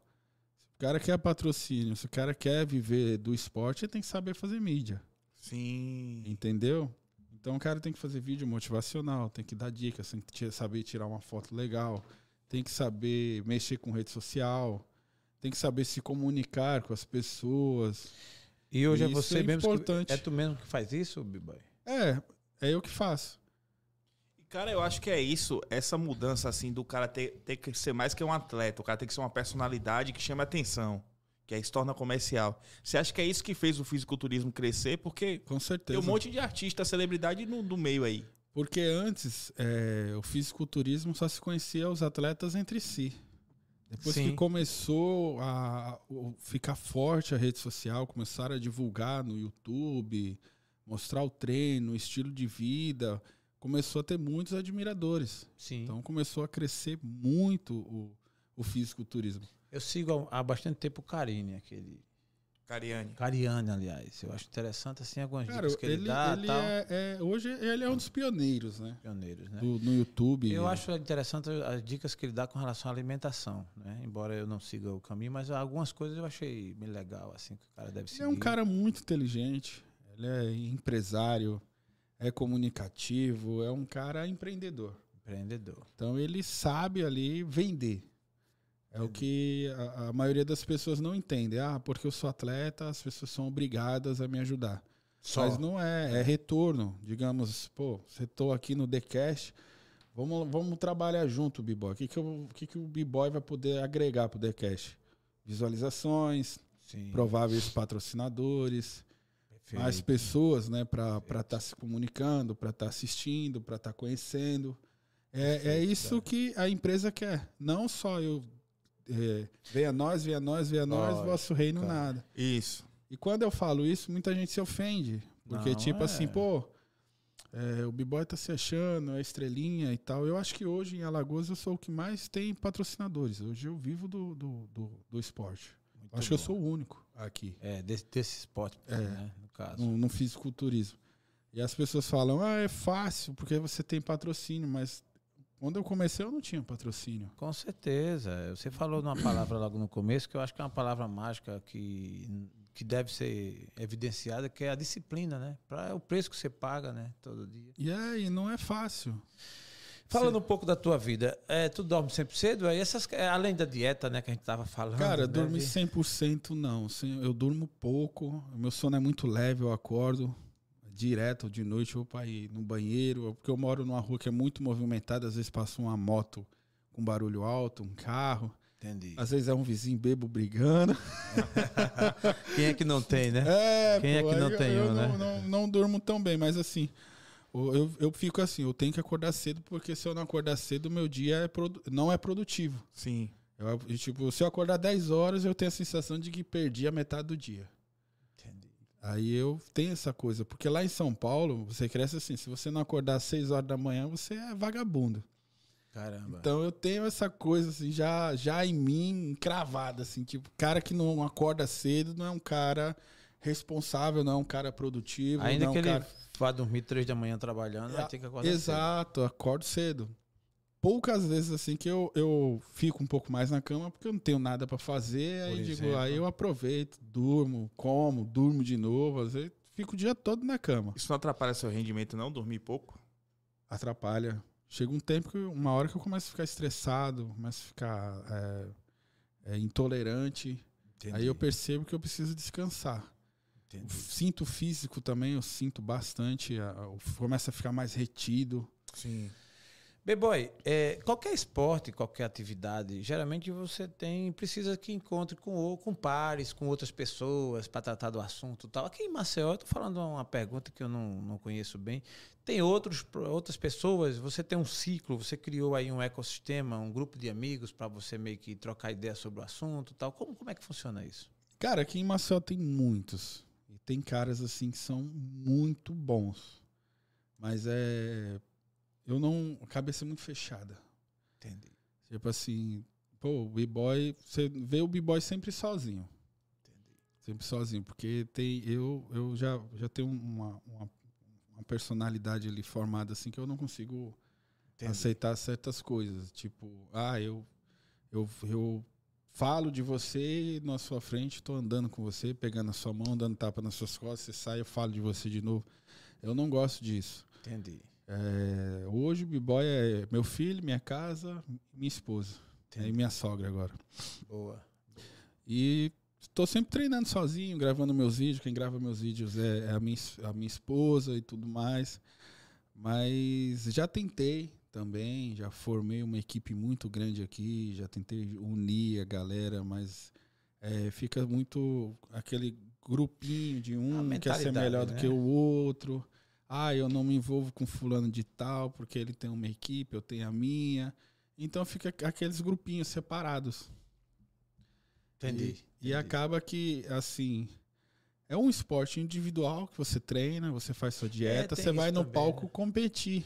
Se o cara quer patrocínio, se o cara quer viver do esporte, ele tem que saber fazer mídia. Sim. Entendeu? Então o cara tem que fazer vídeo motivacional, tem que dar dicas, tem que saber tirar uma foto legal, tem que saber mexer com rede social, tem que saber se comunicar com as pessoas. E hoje é Isso você é mesmo. importante. Que, é tu mesmo que faz isso, B-Boy? É, é eu que faço. Cara, eu acho que é isso, essa mudança, assim, do cara ter, ter que ser mais que um atleta, o cara tem que ser uma personalidade que chame atenção, que aí se torna comercial. Você acha que é isso que fez o fisiculturismo crescer? Porque Com certeza. tem um monte de artista, celebridade no, no meio aí. Porque antes é, o fisiculturismo só se conhecia os atletas entre si. Depois Sim. que começou a ficar forte a rede social, começaram a divulgar no YouTube, mostrar o treino, o estilo de vida, começou a ter muitos admiradores. Sim. Então começou a crescer muito o, o fisiculturismo. eu sigo há bastante tempo o Carine, aquele. Cariane. Cariane, aliás. Eu acho interessante, assim, algumas Cara, dicas que ele, ele, dá ele tal. é, é- hoje ele é um dos pioneiros, né? Pioneiros, né? Do- no YouTube. Eu acho interessante as dicas que ele dá com relação à alimentação, né? Embora eu não siga o caminho, mas algumas coisas eu achei bem legal, assim, que o cara deve seguir. Ele é um cara muito inteligente, ele é empresário, é comunicativo, é um cara empreendedor. empreendedor. Então ele sabe ali vender. É o que a, a maioria das pessoas não entende. Ah, porque eu sou atleta, as pessoas são obrigadas a me ajudar. Só. Mas não é, é retorno. Digamos, pô, você tô aqui no TheCast, vamos, vamos trabalhar junto, B-Boy. O que, que, eu- o que, que o B-Boy vai poder agregar pro TheCast? Visualizações, Sim. prováveis patrocinadores, mais pessoas, né, para estar se comunicando, para estar assistindo, para estar conhecendo. É, é isso que a empresa quer. Não só eu. É, venha nós, venha nós, venha nós, vosso reino cara. nada. Isso. E quando eu falo isso, muita gente se ofende. Porque, Não, tipo é. assim, pô, é, o B-Boy tá se achando, é estrelinha e tal. Eu acho que hoje em Alagoas eu sou o que mais tem patrocinadores. Hoje eu vivo do, do, do, do esporte. Muito acho que eu bom. sou o único aqui. É, desse, desse esporte, É. né? No caso. no, no fisiculturismo. E as pessoas falam, ah, é fácil, porque você tem patrocínio, mas quando eu comecei eu não tinha patrocínio. Com certeza. Você falou numa palavra logo no começo que eu acho que é uma palavra mágica que, que deve ser evidenciada, que é a disciplina, né? Pra, é o preço que você paga, né? Todo dia. E aí, não é fácil. Falando um pouco da tua vida, é, tu dorme sempre cedo? Aí essas, é, além da dieta, né, que a gente tava falando. Cara, deve- dormir 100% não. Sem- Eu durmo pouco, o meu sono é muito leve, eu acordo direto de noite, eu vou pra ir no banheiro, porque eu moro numa rua que é muito movimentada, às vezes passa uma moto com barulho alto, um carro, Entendi. às vezes é um vizinho bebo brigando. <laughs> Quem é que não tem, né? É, Quem é pô, que não eu- tem eu um, não, né? não, não durmo tão bem, mas assim, eu, eu fico assim, eu tenho que acordar cedo, porque se eu não acordar cedo, meu dia é produ- não é produtivo. Sim. Eu, tipo, se eu acordar 10 horas, eu tenho a sensação de que perdi a metade do dia. Entendi. Aí eu tenho essa coisa, porque lá em São Paulo, você cresce assim, se você não acordar às 6 horas da manhã, você é vagabundo. Caramba. Então eu tenho essa coisa assim, já, já em mim, cravada, assim, tipo, cara que não acorda cedo não é um cara responsável, não é um cara produtivo, Ainda não que é um ele cara... vá dormir três da manhã trabalhando, vai É, ter que acordar cedo. Exato, acordo cedo. Poucas vezes assim que eu, eu fico um pouco mais na cama porque eu não tenho nada pra fazer, aí Por digo, exemplo. aí eu aproveito, durmo, como, durmo de novo, às vezes fico o dia todo na cama. Isso não atrapalha seu rendimento, não? Dormir pouco? atrapalha. Chega um tempo que uma hora que eu começo a ficar estressado, começo a ficar é, é, intolerante. Entendi. Aí eu percebo que eu preciso descansar. Entendi. Sinto físico também, eu sinto bastante. a- a- Começa a ficar mais retido. Sim. B-Boy, é, qualquer esporte, qualquer atividade, geralmente você tem precisa que encontre com, ou- com pares, com outras pessoas para tratar do assunto e tal. Aqui em Maceió, eu tô falando uma pergunta que eu não, não conheço bem. Tem outros, outras pessoas, você tem um ciclo, você criou aí um ecossistema, um grupo de amigos para você meio que trocar ideia sobre o assunto e tal. Como, como é que funciona isso? Cara, aqui em Maceió tem muitos. Tem caras assim que são muito bons. Mas é. Eu não. A cabeça é muito fechada. Entendi. Tipo assim, pô, o B-Boy. Você vê o B-Boy sempre sozinho. Sempre sozinho. Porque tem. Eu, eu já, já tenho uma, uma, uma personalidade ali formada assim que eu não consigo Entendi. aceitar certas coisas. Tipo, ah, eu, eu, eu falo de você na sua frente, tô andando com você, pegando a sua mão, dando tapa nas suas costas, você sai, eu falo de você de novo. Eu não gosto disso. Entendi. É, hoje o B-Boy é meu filho, minha casa, minha esposa. Entendi. E minha sogra agora. Boa. E estou sempre treinando sozinho, gravando meus vídeos. Quem grava meus vídeos é é a minha, a minha esposa e tudo mais. Mas já tentei também, já formei uma equipe muito grande aqui, já tentei unir a galera, mas é, fica muito aquele grupinho de um quer ser melhor do né? que o outro. Ah, eu não me envolvo com fulano de tal, porque ele tem uma equipe, eu tenho a minha. Então fica aqueles grupinhos separados. Entendi. E, e entendi. acaba que, assim, é um esporte individual que você treina, você faz sua dieta, É, você vai no também, palco né? competir.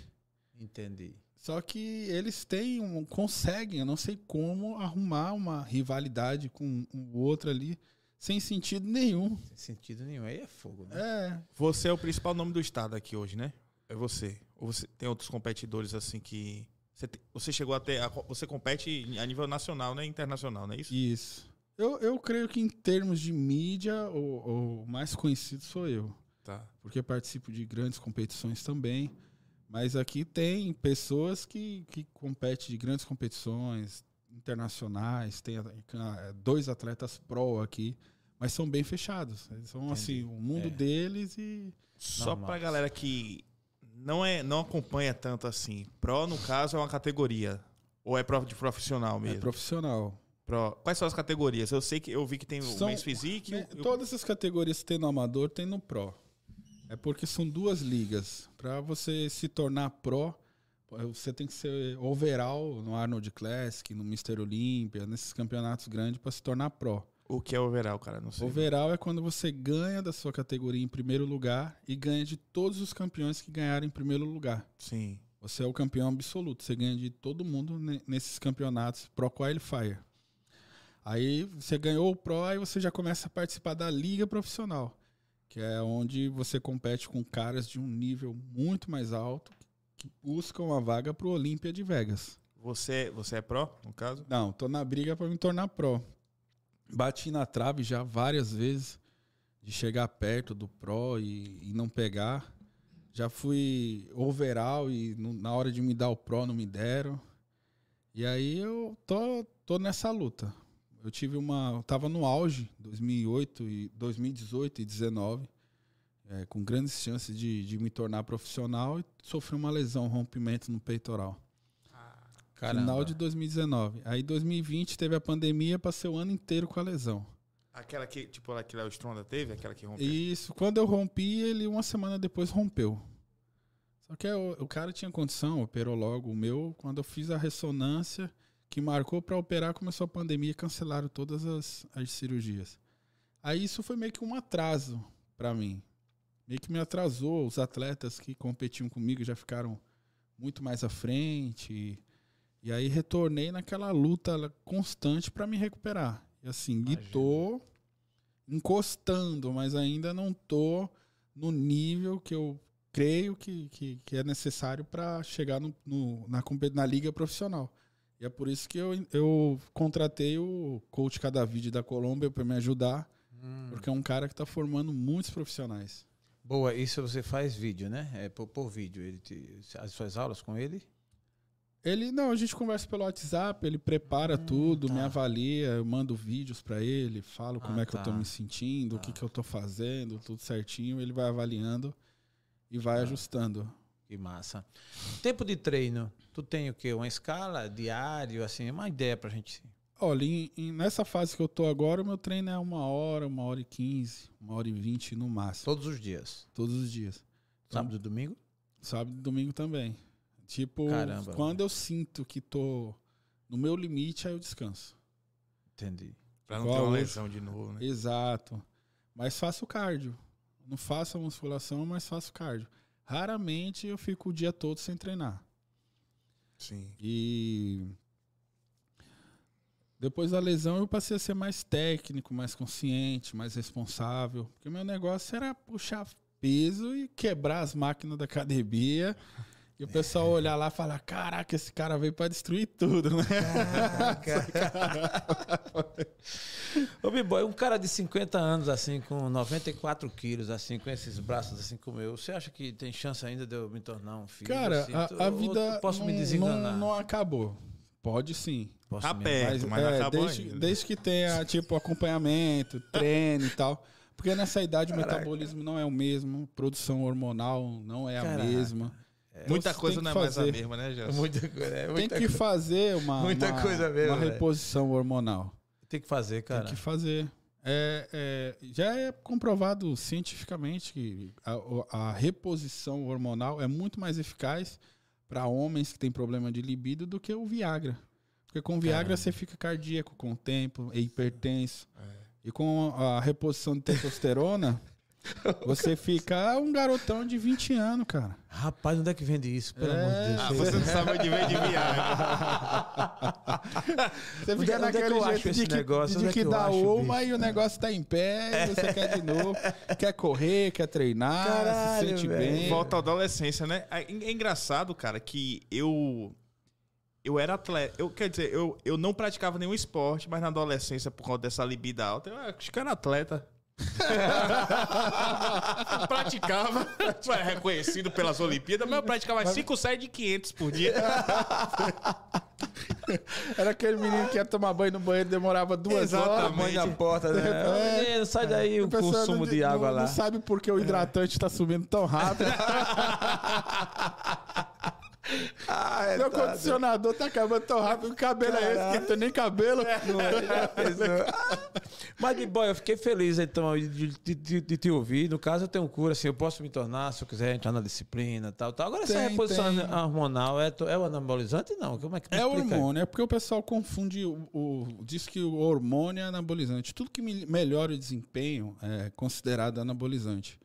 Entendi. Só que eles têm, um, conseguem, eu não sei como, arrumar uma rivalidade com o outro ali, sem sentido nenhum. Sem sentido nenhum. Aí é fogo, né? É, Você é o principal nome do estado aqui hoje, né? É você. Ou você tem outros competidores assim que. Você, te- você chegou até. a- Você compete a nível nacional, né? Internacional, não é isso? isso. Eu, eu creio que em termos de mídia, o, o mais conhecido sou eu. Tá. porque participo de grandes competições também. Mas aqui tem pessoas que, que competem de grandes competições internacionais, tem ah, dois atletas pro aqui, mas são bem fechados. Eles são Entendi. assim, o mundo É. deles e Só pra galera que não, é, não acompanha tanto assim. Pro, no caso, é uma categoria. Ou é pro de profissional é mesmo? profissional. Pro- Quais são as categorias? Eu sei que eu vi que tem o São- Men's Physique. Né, e o- Todas as categorias que tem no amador tem no pro. É porque são duas ligas. Para você se tornar pro, você tem que ser overall no Arnold Classic, no Mr. Olympia, nesses campeonatos grandes para se tornar pro. O que é overall, cara? Não sei. Overall é quando você ganha da sua categoria em primeiro lugar e ganha de todos os campeões que ganharam em primeiro lugar. Sim. Você é o campeão absoluto. Você ganha de todo mundo ne- nesses campeonatos Pro Qualifier. Aí você ganhou o Pro, aí você já começa a participar da liga profissional, que é onde você compete com caras de um nível muito mais alto que buscam uma vaga pro Olímpia de Vegas. Você, você é pro, no caso? Não, tô na briga para me tornar pro. Bati na trave já várias vezes de chegar perto do pro e, e não pegar. Já fui overall e no- na hora de me dar o pro não me deram. E aí eu tô, tô nessa luta. Eu tive uma, eu tava no auge 2008 e 2018 e 2019, é, com grandes chances de, de me tornar profissional e sofri uma lesão, um rompimento no peitoral. Caramba. Final de 2019. Aí 2020 teve a pandemia, passei o ano inteiro com a lesão. Aquela que, tipo, aquela o Stronda teve? Aquela que rompeu? Isso, quando eu rompi, ele uma semana depois rompeu. Só que o, o cara tinha condição, operou logo. O meu, quando eu fiz a ressonância, que marcou para operar, começou a pandemia e cancelaram todas as, as cirurgias. Aí isso foi meio que um atraso para mim. Meio que me atrasou. Os atletas que competiam comigo já ficaram muito mais à frente. E, e aí retornei naquela luta constante para me recuperar. E assim, e Imagino. tô encostando, mas ainda não tô no nível que eu creio que, que, que é necessário para chegar no, no- na, na liga profissional. E é por isso que eu, eu contratei o coach Cadavid da Colômbia para me ajudar, Hum, porque é um cara que está formando muitos profissionais. Boa, isso você faz vídeo, né? É por, por vídeo. Ele te- as suas aulas com ele? Ele, não, a gente conversa pelo WhatsApp, ele prepara tudo, tá. me avalia, eu mando vídeos pra ele, falo como Ah, é que eu tô tá. me sentindo, o que, Tá. que eu tô fazendo, tudo certinho, ele vai avaliando e vai Tá. ajustando. Que massa. Tempo de treino, tu tem o quê? Uma escala diário, assim, uma ideia pra gente. Olha, em- em- nessa fase que eu tô agora, o meu treino é uma hora, uma hora e quinze, uma hora e vinte no máximo, Todos os dias. todos os dias. Sábado e domingo? Sábado e domingo também. Tipo, Caramba. quando eu sinto que tô no meu limite, aí eu descanso. Entendi. Pra não Igual ter uma hoje. lesão de novo, né? Exato. Mas faço cardio. Não faço a musculação, mas faço cardio. Raramente eu fico o dia todo sem treinar. Sim. E depois da lesão eu passei a ser mais técnico, mais consciente, mais responsável. Porque meu negócio era puxar peso e quebrar as máquinas da academia. <laughs> E o pessoal olhar lá e falar: Caraca, esse cara veio pra destruir tudo, né? <laughs> Ô, B-Boy, um cara de 50 anos, assim, com 94 quilos, assim, com esses braços assim como eu, você acha que tem chance ainda de eu me tornar um filho? Cara, assim, a, a ou vida posso não, me desenganar? não, não acabou. Pode sim. Posso Tá perto, mas, não é, acabou desde, ainda. desde que tenha, tipo, acompanhamento, <laughs> treino e tal. Porque nessa idade o Caraca. metabolismo não é o mesmo, produção hormonal não é a Caraca. mesma. Então Muita coisa tem não é que mais a fazer- mesma, né, Gelson? Muita coisa, é, Tem muita que coisa. fazer uma, Muita uma, coisa mesmo, uma velho. reposição hormonal. Tem que fazer, cara. Tem que fazer. É, é, já é comprovado cientificamente que a, a reposição hormonal é muito mais eficaz para homens que têm problema de libido do que o Viagra. Porque com o Viagra Caramba. você fica cardíaco com o tempo, é hipertenso. É. E com a reposição de testosterona, <laughs> <laughs> você fica um garotão de 20 anos, cara. Rapaz, onde é que vende isso? Pelo É. amor de Deus. Ah, você não sabe onde vem de viagem. <laughs> Você Onde- fica onde é que naquele eu acho jeito de que, negócio? de Onde é que que dá acho, uma bicho? e o negócio tá em pé, e você quer de novo. <laughs> Quer correr, quer treinar, Caralho, se sente velho. bem. Volta à adolescência, né? É é engraçado, cara, que eu. Eu era atleta. Eu, quer dizer, eu, eu não praticava nenhum esporte, mas na adolescência, por conta dessa libido alta, eu acho que era atleta. <laughs> praticava, era reconhecido pelas Olimpíadas, mas eu praticava 5 séries de 500 por dia. <laughs> Era aquele menino que ia tomar banho no banheiro, demorava duas Exatamente. horas. Mãe na porta, né? É. Menino, sai daí o consumo não- de água não, lá. Não sabe por que o hidratante tá subindo tão rápido. <laughs> Ah, é, Meu tá, condicionador tá acabando tão rápido, o cabelo é esse, que tem nem cabelo. Não é, já pensou? Mas de boy, eu fiquei feliz então de, de- de- de te ouvir. No caso, eu tenho cura, assim, eu posso me tornar, se eu quiser entrar na disciplina e tal, tal. Agora, essa Tem, reposição tem. hormonal é, é o anabolizante? Não. Como é que É explica aí? hormônio, é porque o pessoal confunde o, o- diz que o hormônio é anabolizante. Tudo que me- melhora o desempenho é considerado anabolizante.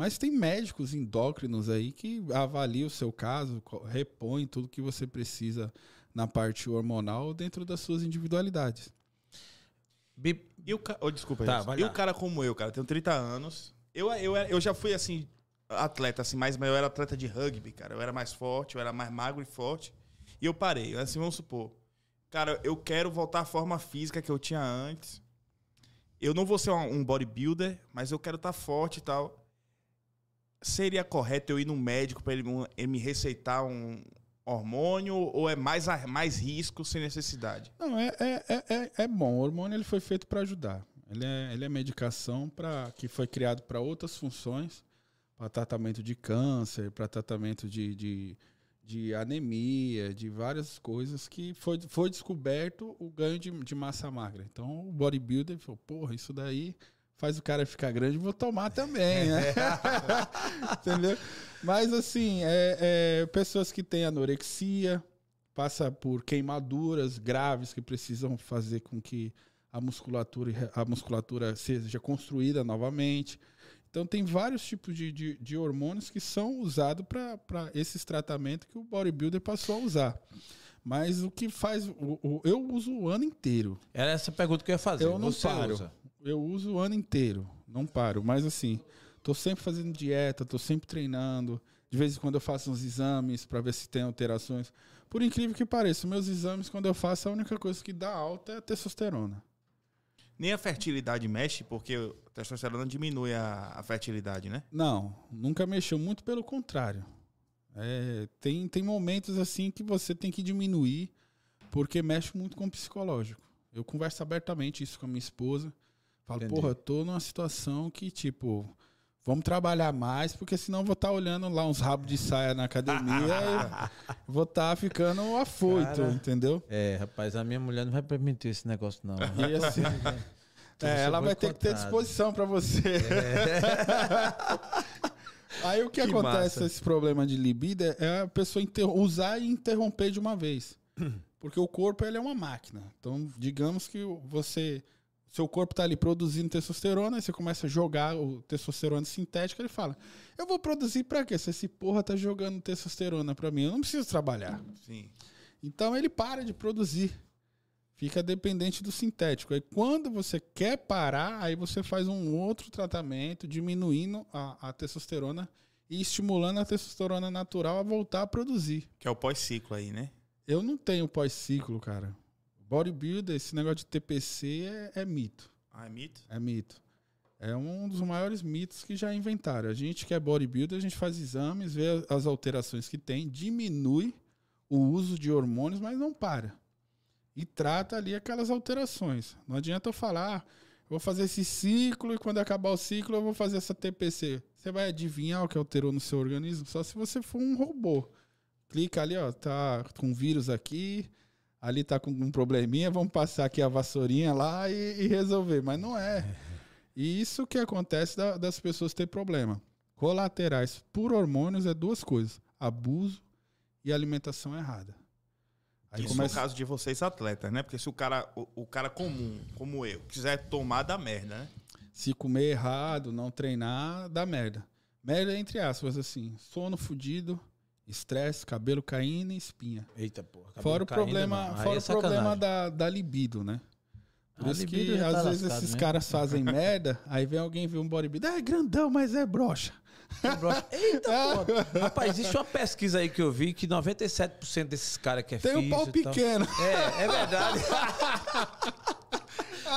Mas tem médicos endócrinos aí que avaliam o seu caso, repõem tudo que você precisa na parte hormonal dentro das suas individualidades. Bi- E o ca... oh, desculpa, Tá, E o cara como eu, cara, tenho 30 anos. Eu, eu, eu já fui assim, atleta, assim, mais, mas eu era atleta de rugby, cara. Eu era mais forte, eu era mais magro e forte. E eu parei. Assim, vamos supor. Cara, eu quero voltar à forma física que eu tinha antes. Eu não vou ser um um bodybuilder, mas eu quero estar forte e tal. Seria correto eu ir no médico para ele, ele me receitar um hormônio ou é mais, mais risco sem necessidade? Não, é, é, é, é- é bom. O hormônio ele foi feito para ajudar. Ele é, ele é medicação para que foi criado para outras funções, para tratamento de câncer, para tratamento de, de, de anemia, de várias coisas que foi, foi descoberto o ganho de, de massa magra. Então o bodybuilder falou, porra, isso daí faz o cara ficar grande, vou tomar também, né? <laughs> Entendeu? Mas assim, é, é, pessoas que têm anorexia, passa por queimaduras graves que precisam fazer com que a musculatura, a musculatura seja construída novamente. Então tem vários tipos de, de, de hormônios que são usados para esses tratamentos que o bodybuilder passou a usar. Mas o que faz. o- o- eu uso o ano inteiro. Era essa pergunta que eu ia fazer. Eu não Você paro. usa? Eu uso o ano inteiro. Não paro. Mas assim, tô sempre fazendo dieta, tô sempre treinando. De vez em quando eu faço uns exames para ver se tem alterações. Por incrível que pareça, meus exames, quando eu faço, a única coisa que dá alta é a testosterona. Nem a fertilidade mexe, porque a testosterona diminui a, a fertilidade, né? Não, nunca mexeu, muito pelo contrário. É, tem, tem momentos assim que você tem que diminuir, porque mexe muito com o psicológico. Eu converso abertamente isso com a minha esposa. Falo, Entendi. porra, eu tô numa situação que, tipo, vamos trabalhar mais, porque senão eu vou estar olhando lá uns rabos de saia na academia e <laughs> vou estar ficando afoito, Cara. entendeu? É, rapaz, a minha mulher não vai permitir esse negócio, não. E assim, <laughs> Então é, ela vai ter que ter disposição pra você. <laughs> Aí o que, Que acontece massa. esse problema de libido é- é a pessoa usar e interromper de uma vez. <clears throat> Porque o corpo ele é uma máquina. Então, digamos que você seu corpo tá ali produzindo testosterona, aí você começa a jogar o testosterona sintética, ele fala: "Eu vou produzir pra quê? Se esse porra tá jogando testosterona pra mim, eu não preciso trabalhar". Sim. Então ele para de produzir. Fica dependente do sintético. Aí quando você quer parar, aí você faz um outro tratamento, diminuindo a, a testosterona e estimulando a testosterona natural a voltar a produzir. Que é o pós-ciclo aí, né? Eu não tenho pós-ciclo, cara. Bodybuilder, esse negócio de TPC é, é mito. Ah, é mito? É mito. É um dos maiores mitos que já inventaram. A gente que é bodybuilder, a gente faz exames, vê as alterações que tem, diminui o uso de hormônios, mas não para. E trata ali aquelas alterações. Não adianta eu falar, ah, eu vou fazer esse ciclo e quando acabar o ciclo eu vou fazer essa TPC. Você vai adivinhar o que alterou no seu organismo só se você for um robô. Clica ali, ó, tá com vírus aqui, ali tá com um probleminha, vamos passar aqui a vassourinha lá e, e resolver. Mas não é. E isso que acontece da- das pessoas ter problema. Colaterais por hormônios é duas coisas: abuso e alimentação errada. Aí Isso começa... no caso de vocês atletas, né? Porque se o cara, o, o cara comum, como eu, quiser tomar, dá merda, né? se comer errado, não treinar, dá merda. Merda entre aspas, assim, sono fudido, estresse, cabelo caindo e espinha. Eita, porra. cabelo Fora o caindo, problema. Aí fora é o problema da, da libido, né? Por A isso que às tá vezes esses mesmo. caras fazem merda, aí vem alguém ver um bodybuilder, é grandão, mas é broxa. Eita, <laughs> porra. Rapaz, existe uma pesquisa aí que eu vi que 97% desses caras que é Tem um físio pau e tal- pequeno. É, é verdade. <laughs>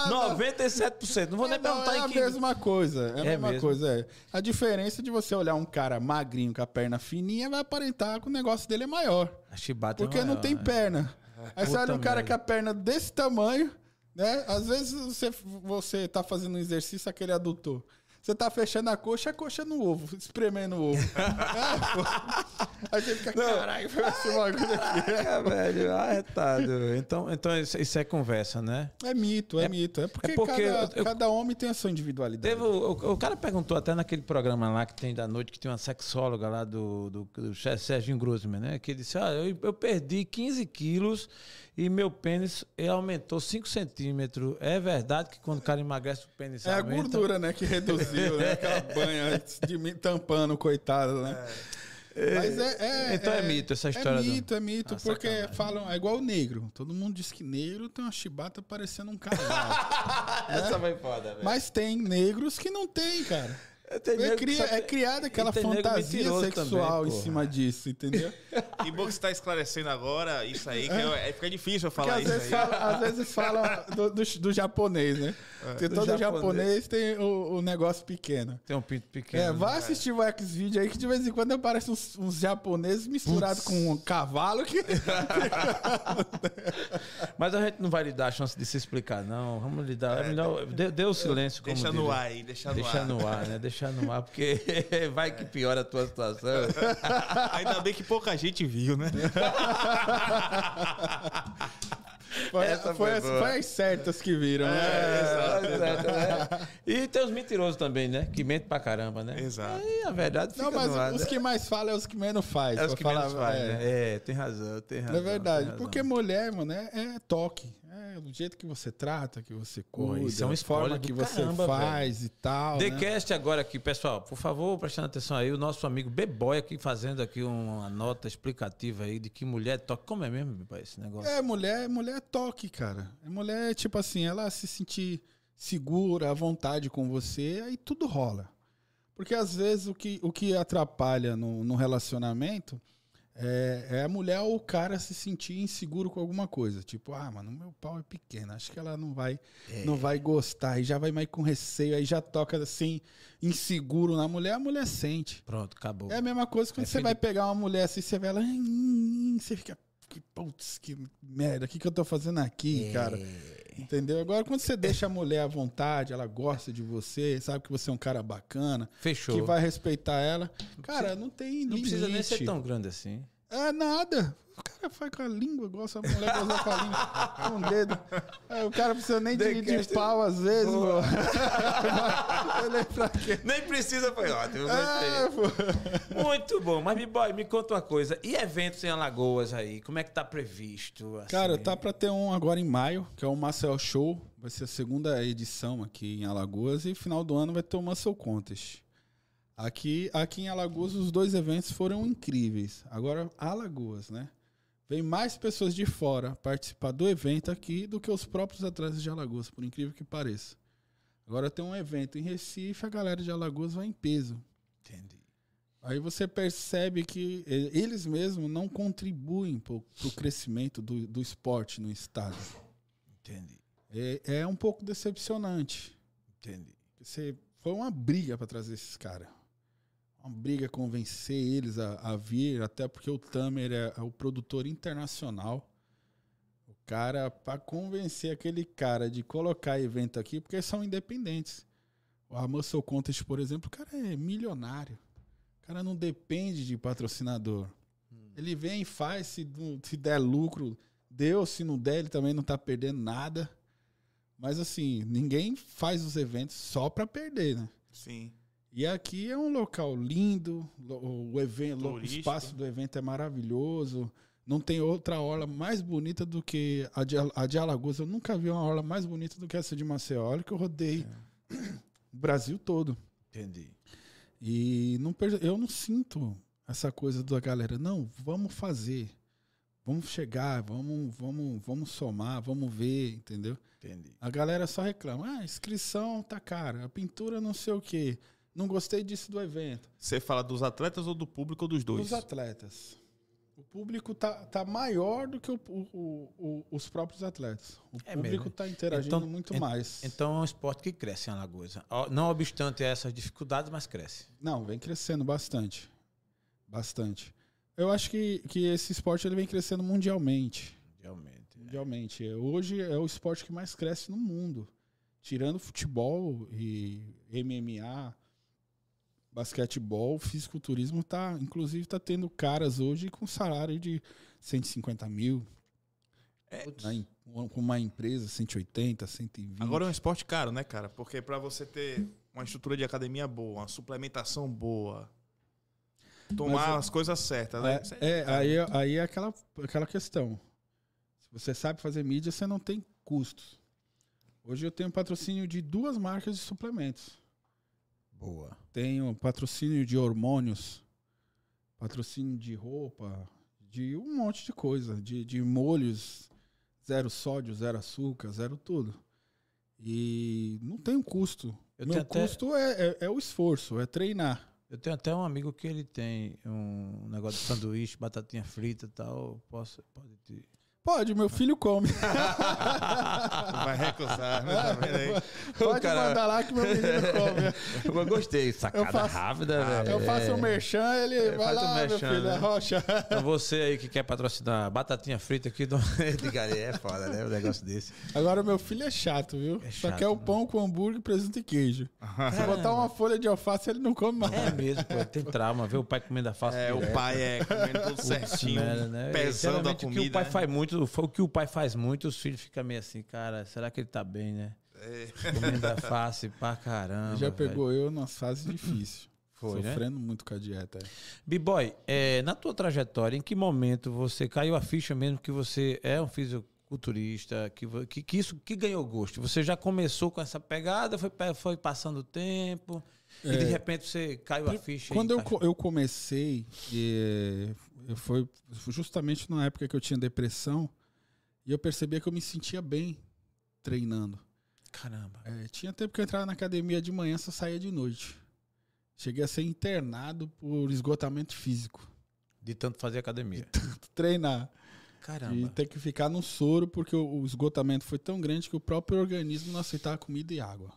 Não. 97%. Não vou nem É, não, perguntar é a em que. mesma coisa. É a É mesma mesmo? coisa, é. A diferença de você olhar um cara magrinho com a perna fininha vai aparentar que o negócio dele é maior. A chibata é Porque não maior, tem né? perna. Aí você Puta olha um cara com a perna desse tamanho, né? Às vezes você, você tá fazendo um exercício, aquele adutor. Você tá fechando a coxa, a coxa no ovo, espremendo o ovo. É. <laughs> Aí você fica, caralho, foi esse bagulho aqui. Caraca, velho, arretado. Então, então isso, isso é conversa, né? É mito, é, É- mito. É porque, é porque cada, eu- cada homem tem a sua individualidade. Teve, o, o- o cara perguntou até naquele programa lá que tem da noite, que tem uma sexóloga lá do, do, do Serginho Grossman, né? Que disse: ah, eu, eu perdi 15 quilos e meu pênis aumentou 5 centímetros. É verdade que quando o cara emagrece, o pênis É a aumenta? gordura, né, que reduziu, né? <laughs> Aquela banha de mim tampando, coitado, né? Mas é, é- Então é mito essa história É do- mito, é mito, Ah, porque sacanagem. falam, é igual o negro. Todo mundo diz que negro tem uma chibata parecendo um cavalo. <laughs> Essa foi foda, velho. Mas tem negros que não tem, cara. Tem É, cria- é tem- criada aquela tem fantasia sexual também, em cima disso, entendeu? <laughs> E bom que você tá esclarecendo agora isso aí, que é, fica difícil eu Porque falar às isso vezes, aí. falam, às vezes falam do, do- do japonês, né? Porque Do todo japonês. japonês tem o, o negócio pequeno. Tem um pinto pequeno. É, né? vai assistir o X-Video aí que de vez em quando aparecem uns, uns japoneses misturados com um cavalo que. <laughs> Mas a gente não vai lhe dar a chance de se explicar, não. Vamos lhe dar. É melhor, dê, dê o silêncio. como Deixa no ar aí, deixa no Deixa ar. no ar, né? Deixa no ar, porque <laughs> vai que piora a tua situação. Ainda bem que pouca gente viu, né? <laughs> Foi, Essa foi, foi foi as certas que viram, né? É, exato, né? <laughs> E tem os mentirosos também, né? Que mentem pra caramba, né? Exato. Aí a verdade fica Não, mas os né? que mais falam é os que menos faz. É os que falar- menos fazem, é. né? É, tem razão, tem razão. É verdade, razão. porque mulher, mano, é, é toque. É do jeito que você trata, que você cuida, isso é um a forma que você caramba, faz e tal. né? TheCast agora aqui, pessoal. Por favor, prestando atenção aí, o nosso amigo B-Boy aqui fazendo aqui uma nota explicativa aí de que mulher toca. Como é mesmo, B-Boy, esse negócio? É, mulher, mulher é toque, cara. É mulher, tipo assim, ela se sentir segura, à vontade com você, aí tudo rola. Porque às vezes o que, o que atrapalha no, no relacionamento É, é a mulher ou o cara se sentir inseguro com alguma coisa. Tipo, ah, mano, meu pau é pequeno. Acho que ela não vai, É. não vai gostar. E já vai mais com receio. Aí já toca assim, inseguro na mulher. A mulher sente. Pronto, acabou. É a mesma coisa quando É você vai pegar uma mulher assim, você vê ela. "Hum, hum", Você fica. Que Putz, que merda. O que, que eu tô fazendo aqui, É. cara? Entendeu? Agora, quando você deixa a mulher à vontade, ela gosta de você, sabe que você é um cara bacana, Fechou. que vai respeitar ela. Cara, não tem Não limite. precisa nem ser tão grande assim. É nada. O cara faz com a língua, gosta, a mulher gosta com a língua, com o dedo. É, o cara precisa nem de, de pau às vezes, pô. <laughs> Nem precisa, foi ótimo. É. Muito bom. Mas, B-Boy, me conta uma coisa. E eventos em Alagoas aí? Como é que tá previsto? assim? Cara, tá pra ter um agora em maio, que é o Marcel Show. Vai ser a segunda edição aqui em Alagoas. E final do ano vai ter o Muscle Contest. Aqui, aqui em Alagoas, os dois eventos foram incríveis. Agora, Alagoas, né? Vem mais pessoas de fora participar do evento aqui do que os próprios atletas de Alagoas, por incrível que pareça. Agora tem um evento em Recife, a galera de Alagoas vai em peso. Entendi. Aí você percebe que eles mesmos não contribuem para o crescimento do, do esporte no estado. Entendi. É, é um pouco decepcionante. Entendi. Você, foi uma briga para trazer esses caras. Uma briga convencer eles a, a vir, até porque o Tamer é, é o produtor internacional. O cara, para convencer aquele cara de colocar evento aqui, porque são independentes. O Muscle Contest, por exemplo, o cara é milionário. O cara não depende de patrocinador. Ele vem e faz, se, se der lucro, deu. Se não der, ele também não tá perdendo nada. Mas assim, ninguém faz os eventos só para perder, né? Sim. E aqui é um local lindo, o evento, o espaço do evento é maravilhoso. Não tem outra orla mais bonita do que a de, a de Alagoas. Eu nunca vi uma orla mais bonita do que essa de Maceió. Olha que eu rodei o <clears throat> Brasil todo. Entendi. E não, eu não sinto essa coisa da galera. Não, vamos fazer. Vamos chegar, vamos, vamos, vamos somar, vamos ver, entendeu? Entendi. A galera só reclama. Ah, a inscrição tá cara, a pintura não sei o quê. Não gostei disso do evento. Você fala dos atletas ou do público ou dos dois? Os atletas. O público tá, tá maior do que o- o- o- os próprios atletas. O É público mesmo. tá interagindo Então- muito en- mais. Então é um esporte que cresce em Alagoas. Não obstante essas dificuldades, mas cresce. Não, vem crescendo bastante. Bastante. Eu acho que, que esse esporte ele vem crescendo mundialmente. Realmente. Mundialmente. É, Hoje é o esporte que mais cresce no mundo. Tirando futebol e MMA, basquetebol, fisiculturismo tá, inclusive tá tendo caras hoje com salário de 150 mil. É. na em- com uma empresa, 180, 120. Agora é um esporte caro, né, cara? Porque pra você ter uma estrutura de academia boa, uma suplementação boa, tomar Mas, as coisas certas, né? É, é, caro. aí, aí é aquela, aquela questão. Se você sabe fazer mídia, você não tem custos. Hoje eu tenho patrocínio de duas marcas de suplementos. Boa. Tenho patrocínio de hormônios, patrocínio de roupa, de um monte de coisa, de, de molhos, zero sódio, zero açúcar, zero tudo. E não tem um custo. Eu Meu tenho até- custo é, é, é o esforço, é treinar. Eu tenho até um amigo que ele tem um negócio de sanduíche, batatinha frita e tal. Posso, pode te... Pode, meu filho come. <laughs> Vai recusar, né? Vendo aí? Pode cara- mandar lá que meu menino <laughs> come. Eu gostei, sacada Eu faço- rápida, velho. Eu faço o É. merchan, ele É, vai faz o lá, meu merchan, filho, né? é rocha. Então você aí que quer patrocinar batatinha frita aqui <laughs> do Edgar, é foda, né? Um negócio desse. Agora, meu filho é chato, viu? É Só chato, quer o né? pão com hambúrguer, presunto e queijo. Se botar uma folha de alface, ele não come mais. É mesmo, pô. Tem trauma, ver o pai comendo a face. É, o direto. pai é comendo tudo certinho, né? E, pesando a comida. O que o pai né? faz muito, o que o pai faz muito, os filhos ficam meio assim, cara, será que ele tá bem, né? É. Comendo a face pra caramba. Já velho. pegou eu numa fase difícil. <laughs> Foi, né? Sofrendo muito com a dieta. é. B-Boy, é, na tua trajetória, em que momento você caiu a ficha mesmo que você é um fisiculturista, que, que, que isso que ganhou gosto? Você já começou com essa pegada, foi, foi passando o tempo, e de É. repente você caiu a ficha. Quando eu, eu comecei, eh, eu foi justamente na época que eu tinha depressão, e eu percebia que eu me sentia bem treinando. Caramba. É, tinha tempo que eu entrava na academia de manhã, só saía de noite. Cheguei a ser internado por esgotamento físico. De tanto fazer academia. Treinar. E Caramba. ter que ficar no soro porque o, o esgotamento foi tão grande que o próprio organismo não aceitava comida e água.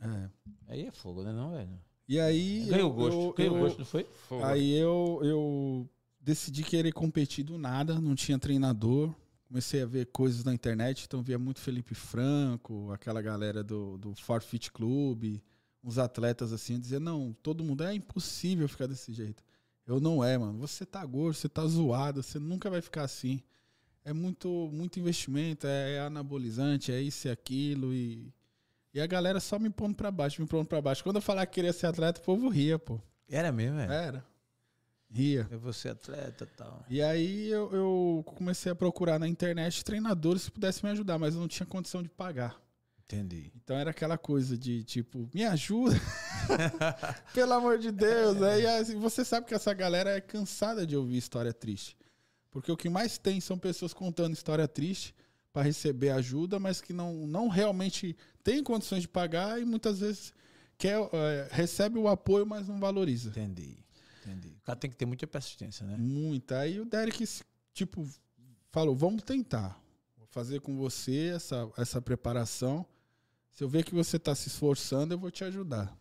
É. Aí é fogo, né, não, velho? E aí. Ganhou eu- gosto. eu- Ganhou eu- gosto, não foi? Aí eu, eu decidi querer competir do nada, não tinha treinador. Comecei a ver coisas na internet, então via muito Felipe Franco, aquela galera do, do Forfeit Club, uns atletas assim, dizia, não, todo mundo é impossível ficar desse jeito. Eu não é, mano. Você tá gordo, você tá zoado, você nunca vai ficar assim. É muito, muito investimento, é anabolizante, é isso e aquilo. E, e a galera só me pondo pra baixo, me pondo pra baixo. Quando eu falar que queria ser atleta, o povo ria, pô. Era mesmo, velho? Era. Ria. É você atleta e tal. E aí eu, eu comecei a procurar na internet treinadores que pudessem me ajudar, mas eu não tinha condição de pagar. Entendi. Então era aquela coisa de tipo, me ajuda. <laughs> Pelo amor de Deus. Aí assim, você sabe que essa galera é cansada de ouvir história triste. Porque o que mais tem são pessoas contando história triste para receber ajuda, mas que não, não realmente têm condições de pagar e muitas vezes quer, é, recebe o apoio, mas não valoriza. Entendi. Entendi. O cara tem que ter muita persistência, né? Muita. Aí o Derek, tipo, falou: vamos tentar. Vou fazer com você essa, essa preparação. Se eu ver que você está se esforçando, eu vou te ajudar.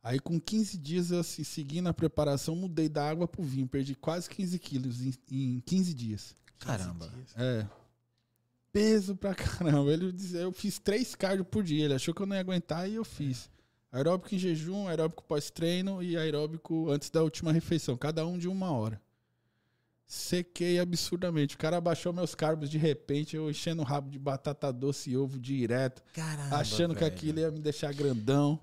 Aí, com 15 dias, eu assim, segui na preparação, mudei da água pro vinho. Perdi quase 15 quilos em, em 15 dias. Caramba. É. Peso pra <laughs> caramba. Ele dizia, eu fiz três cardio por dia. Ele achou que eu não ia aguentar e eu fiz. Aeróbico em jejum, aeróbico pós-treino e aeróbico antes da última refeição. Cada um de uma hora. Sequei absurdamente. O cara abaixou meus carbos de repente, eu enchendo o rabo de batata doce e ovo direto, Caramba. achando que velho. aquilo ia me deixar grandão.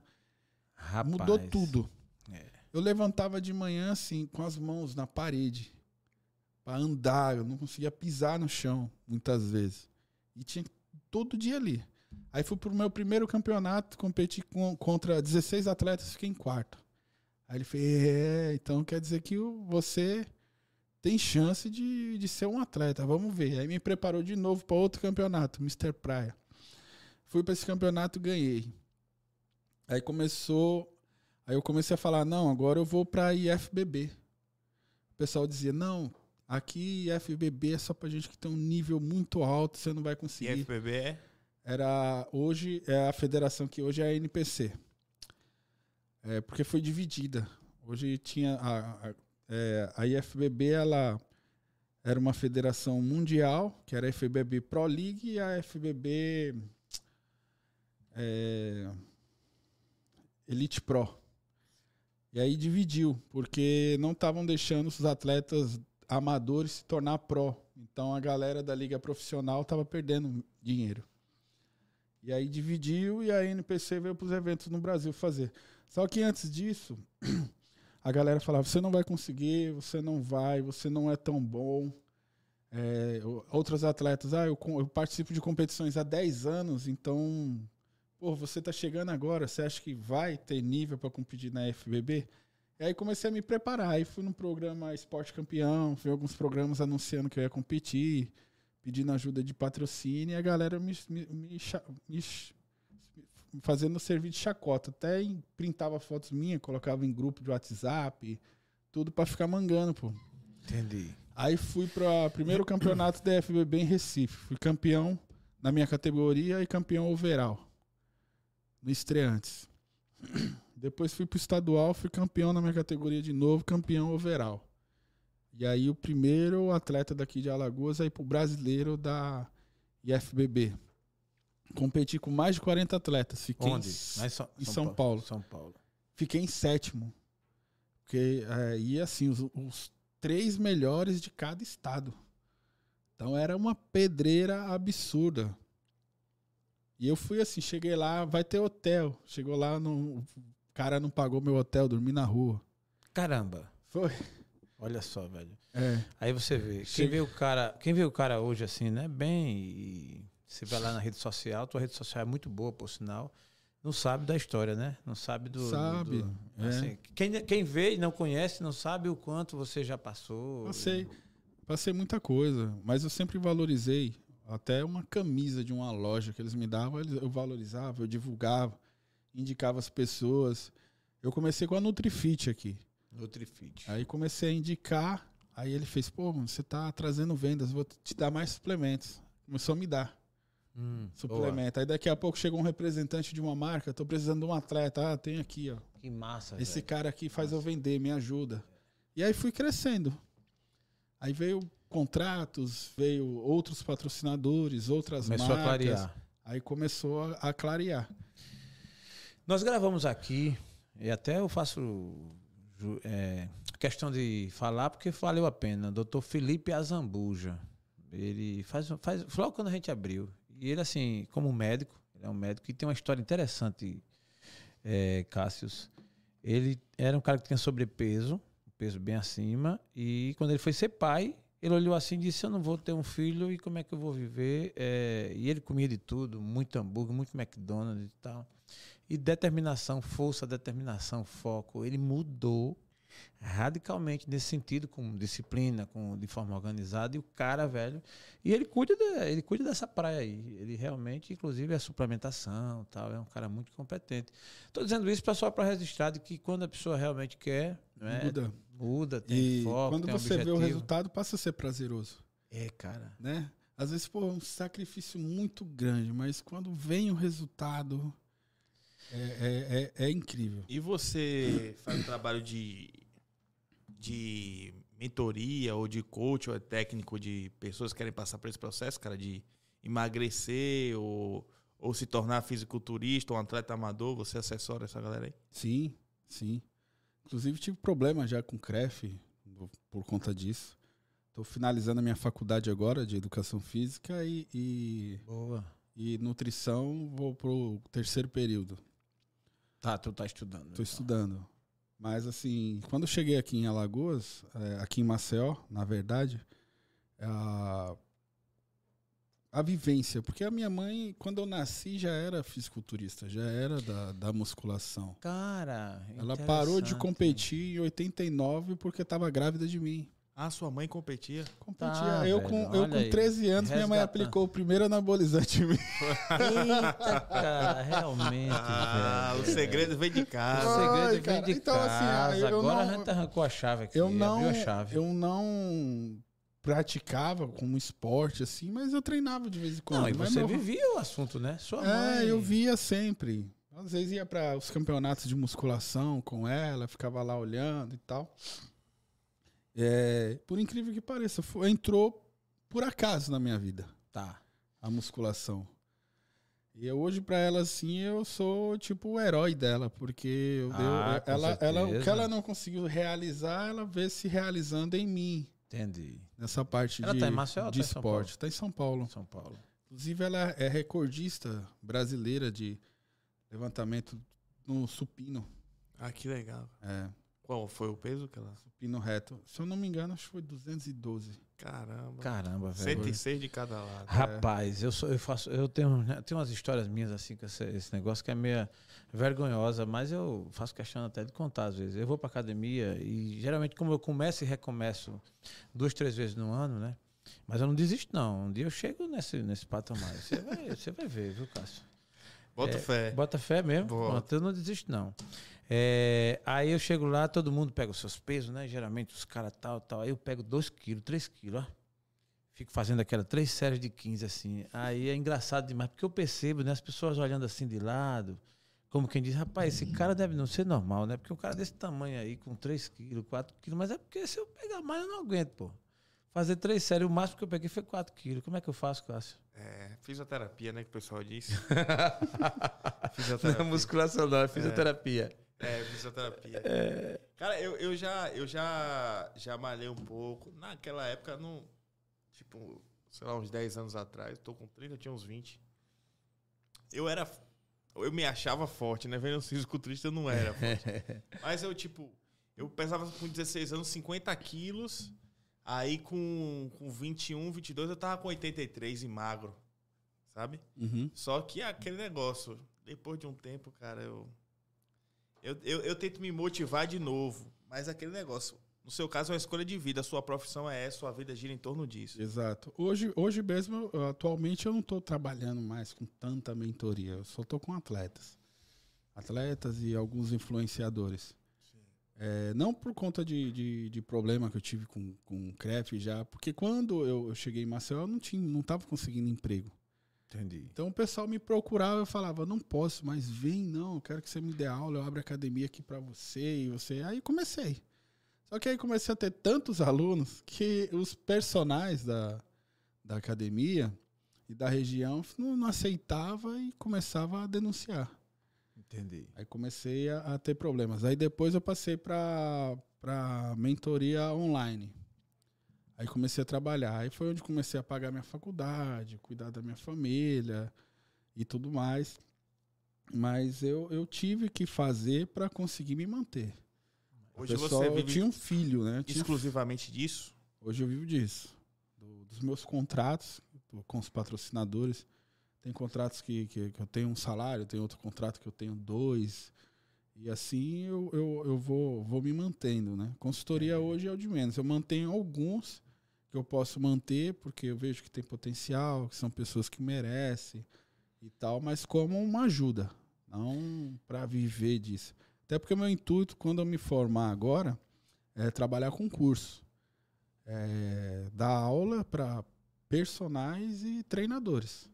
Rapaz. Mudou tudo. É. Eu levantava de manhã assim, com as mãos na parede, Pra andar, eu não conseguia pisar no chão muitas vezes. E tinha todo dia ali. Aí fui pro meu primeiro campeonato, competi com- contra 16 atletas, fiquei em quarto. Aí ele fez, é, então quer dizer que você tem chance de, de ser um atleta, vamos ver. Aí me preparou de novo para outro campeonato, Mr. Praia. Fui para esse campeonato, ganhei. Aí começou, aí eu comecei a falar, não, agora eu vou para IFBB. O pessoal dizia, não, aqui IFBB é só pra gente que tem um nível muito alto, você não vai E conseguir FBB é? era hoje é a federação que hoje é a NPC. É, porque foi dividida. Hoje tinha a, a, é, a IFBB, ela era uma federação mundial, que era a FBB Pro League e a FBB é, Elite Pro. E aí dividiu, porque não estavam deixando os atletas amadores se tornar pro. Então a galera da liga profissional estava perdendo dinheiro. E aí dividiu e a NPC veio para os eventos no Brasil fazer. Só que antes disso, <clears throat> a galera falava: você não vai conseguir, você não vai, você não é tão bom. É, outros atletas, ah, eu, eu participo de competições há 10 anos, então, pô, você tá chegando agora, você acha que vai ter nível para competir na FBB? E aí comecei a me preparar, aí fui no programa Esporte Campeão, fui em alguns programas anunciando que eu ia competir, pedindo ajuda de patrocínio, e a galera me, me, me me fazendo servir de chacota. Até printava fotos minhas, colocava em grupo de WhatsApp, tudo para ficar mangando, pô. Entendi. Aí fui para primeiro campeonato da FBB em Recife. Fui campeão na minha categoria e campeão overall. No estreantes. Depois fui pro estadual, fui campeão na minha categoria de novo, campeão overall. E aí o primeiro atleta daqui de Alagoas aí pro brasileiro da IFBB. Competi com mais de 40 atletas. Fiquei Onde? em São, em São Paulo. São Paulo. Fiquei em sétimo. Porque é, ia assim, os, os três melhores de cada estado. Então era uma pedreira absurda. E eu fui assim, cheguei lá, vai ter hotel. Chegou lá, no, cara não pagou meu hotel, dormi na rua. Caramba. Foi. Olha só, velho. É. Aí você vê. Quem vê o cara, quem vê o cara hoje assim, né? Bem, e você vai lá na rede social, tua rede social é muito boa, por sinal. Não sabe da história, né? Não sabe do. do- Sabe, do- é. assim, quem, quem vê e não conhece, não sabe o quanto você já passou. Passei. Passei muita coisa, mas eu sempre valorizei. Até uma camisa de uma loja que eles me davam, eu valorizava, eu divulgava, indicava as pessoas. Eu comecei com a Nutrifit aqui. Nutrifit. Aí comecei a indicar, aí ele fez, pô, mano, você tá trazendo vendas, vou te dar mais suplementos. Começou a me dar Hum, boa. suplemento. Aí daqui a pouco chegou um representante de uma marca, tô precisando de um atleta, ah, tem aqui, ó. Que massa, Esse velho. cara aqui faz eu vender, me ajuda. E aí fui crescendo. Aí veio contratos, veio outros patrocinadores, outras Começou marcas. a clarear. Aí começou a, a clarear. Nós gravamos aqui, e até eu faço é, questão de falar, porque valeu a pena. Doutor Felipe Azambuja. Ele faz, faz. Logo quando a gente abriu. E ele, assim, como médico, ele é um médico que tem uma história interessante, é, Cássius. Ele era um cara que tinha sobrepeso, peso bem acima, e quando ele foi ser pai, ele olhou assim e disse: Eu não vou ter um filho e como é que eu vou viver? É, e ele comia de tudo, muito hambúrguer, muito McDonald's e tal. E determinação, força, determinação, foco. Ele mudou radicalmente nesse sentido, com disciplina, com de forma organizada. E o cara, velho, e ele cuida, de- ele cuida dessa praia aí. Ele realmente, inclusive, é suplementação, tal. É um cara muito competente. Estou dizendo isso só para registrar de que quando a pessoa realmente quer, né, Muda. muda, tem E foco, quando tem você vê o objetivo. resultado, passa a ser prazeroso, É, cara. né? Às vezes, pô, é um sacrifício muito grande, mas quando vem o resultado, é, é, é, é incrível. E você faz um trabalho de, de mentoria ou de coach ou é técnico de pessoas que querem passar por esse processo, cara, de emagrecer ou, ou se tornar fisiculturista ou um atleta amador? Você assessora essa galera aí? Sim, sim. Inclusive tive problema já com CREF por conta disso. Estou finalizando a minha faculdade agora de educação física e, e, Boa. e nutrição. Vou pro terceiro período. Tá, tu tá estudando. Estou estudando. Mas assim, quando eu cheguei aqui em Alagoas, é, aqui em Maceió, na verdade, a, a vivência, porque a minha mãe, quando eu nasci, já era fisiculturista, já era da, da musculação. Cara, Ela parou de competir em 89 porque estava grávida de mim. Ah, sua mãe competia? Competia. Tá, eu, velho, com, eu com aí. 13 anos, minha mãe aplicou o primeiro anabolizante em mim. Eita, cara, realmente. Ah, velho. o segredo vem de O casa. Ai, segredo vem cara, de então, assim, casa. eu Agora não- a gente arrancou a chave aqui. Eu não, Abriu a chave. eu não praticava como esporte, assim, mas eu treinava de vez em quando. Não, e Mas você meu- vivia o assunto, né? Sua mãe. É, eu via sempre. Às vezes ia para os campeonatos de musculação com ela, ficava lá olhando e tal. É, por incrível que pareça, foi- entrou por acaso na minha vida Tá. a musculação. E eu, hoje para ela assim, eu sou tipo o herói dela, porque eu, Ah, eu- ela, ela, o que ela não conseguiu realizar, ela vê se realizando em mim Entendi. nessa parte Ela de, tá em Maceió de tá em São esporte. Está em São Paulo. São Paulo. Inclusive, ela é recordista brasileira de levantamento no supino. Ah, que legal. É, Qual foi o peso que ela... supino reto. Se eu não me engano, acho que foi 212. Caramba. Caramba, velho. 106 de cada lado. Rapaz, eu sou, eu faço, eu tenho, eu tenho umas histórias minhas assim com esse, esse negócio que é meio vergonhosa, mas eu faço questão até de contar às vezes. Eu vou pra academia e geralmente como eu começo e recomeço duas, três vezes no ano, né? Mas eu não desisto não. Um dia eu chego nesse nesse patamar. Você vai, você vai ver, viu, Cássio? Bota É, fé. Bota fé mesmo. Pronto, eu não desisto, não. É, aí eu chego lá, todo mundo pega os seus pesos, né? Geralmente os caras tal, tal. Aí eu pego 2 quilos, 3 quilos, ó. Fico fazendo aquela três séries de 15, assim. Aí é engraçado demais, porque eu percebo, né? As pessoas olhando assim de lado, como quem diz, rapaz, esse cara deve não ser normal, né? Porque um cara desse tamanho aí, com 3 quilos, 4 quilos, mas é porque se eu pegar mais, eu não aguento, pô. Fazer três séries, o máximo que eu peguei foi 4 quilos. Como é que eu faço, Cássio? É, fisioterapia, né, que o pessoal diz. <laughs> Não é fisioterapia. musculação, não, é fisioterapia. É, fisioterapia. Cara, eu, eu já eu já já malhei um pouco. Naquela época, não, tipo, sei lá, uns 10 anos atrás, tô com 30, eu tinha uns 20. Eu era eu me achava forte, né? Vendo os fisiculturista eu não era forte. <laughs> Mas eu tipo, eu pesava com 16 anos 50 quilos. Aí com, com 21, 22 eu tava com 83 e magro. Sabe? Uhum. Só que aquele negócio, depois de um tempo, cara, eu, eu, eu, eu tento me motivar de novo. Mas aquele negócio, no seu caso, é uma escolha de vida. A sua profissão é essa, sua vida gira em torno disso. Exato. Hoje, hoje mesmo, eu- atualmente, eu não estou trabalhando mais com tanta mentoria. Eu só estou com atletas. Atletas e alguns influenciadores. É, não por conta de, de, de problema que eu tive com, com o CREF já, porque quando eu, eu cheguei em Maceió, eu não tinha, não estava conseguindo emprego. Entendi. Então o pessoal me procurava, eu falava, não posso, mas vem não, eu quero que você me dê aula, eu abro academia aqui para você e você. Aí comecei. Só que aí comecei a ter tantos alunos que os personagens da, da academia e da região não, não aceitava e começava a denunciar. Entendi. Aí comecei a, a ter problemas. Aí depois eu passei para mentoria online. Aí comecei a trabalhar. Aí foi onde comecei a pagar minha faculdade, cuidar da minha família e tudo mais. Mas eu, eu tive que fazer para conseguir me manter. Hoje Pessoal, você eu vive tinha um filho, né? Eu exclusivamente disso? Hoje eu vivo disso. Do- dos meus contratos com os patrocinadores. Tem contratos que, que, que eu tenho um salário, tem outro contrato que eu tenho dois. E assim eu, eu, eu vou, vou me mantendo, né? Consultoria hoje é o de menos. Eu mantenho alguns que eu posso manter, porque eu vejo que tem potencial, que são pessoas que merecem e tal, mas como uma ajuda, não para viver disso. Até porque meu intuito, quando eu me formar agora, é trabalhar com curso. É, dar aula para personagens e treinadores.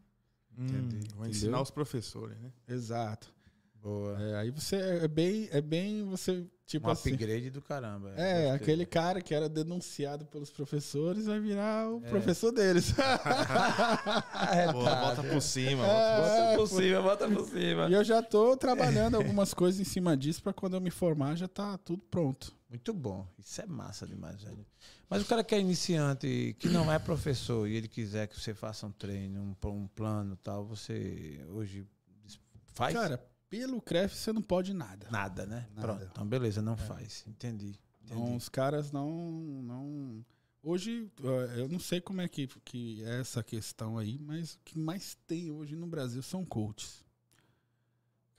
Entendi. Hum, Vou ensinar os professores, né? Exato. Boa. É, aí você é bem, é bem você tipo um assim. upgrade do caramba. É, Gostei. aquele cara que era denunciado pelos professores vai virar o É. professor deles. <laughs> <laughs> É, Pô, tá. volta por cima. É. volta Bota por cima, bota por cima. e eu já tô trabalhando algumas coisas em cima disso para quando eu me formar já tá tudo pronto. Muito bom. Isso é massa demais, velho. Mas o cara que é iniciante, que não é professor, e ele quiser que você faça um treino, um, um plano tal, você hoje faz? Cara, pelo CREF você não pode nada. Nada, né? Nada. Pronto. Então, beleza, não faz. Entendi. Então, Entendi. os caras não, não. Hoje, eu não sei como é que, que é essa questão aí, mas o que mais tem hoje no Brasil são coaches.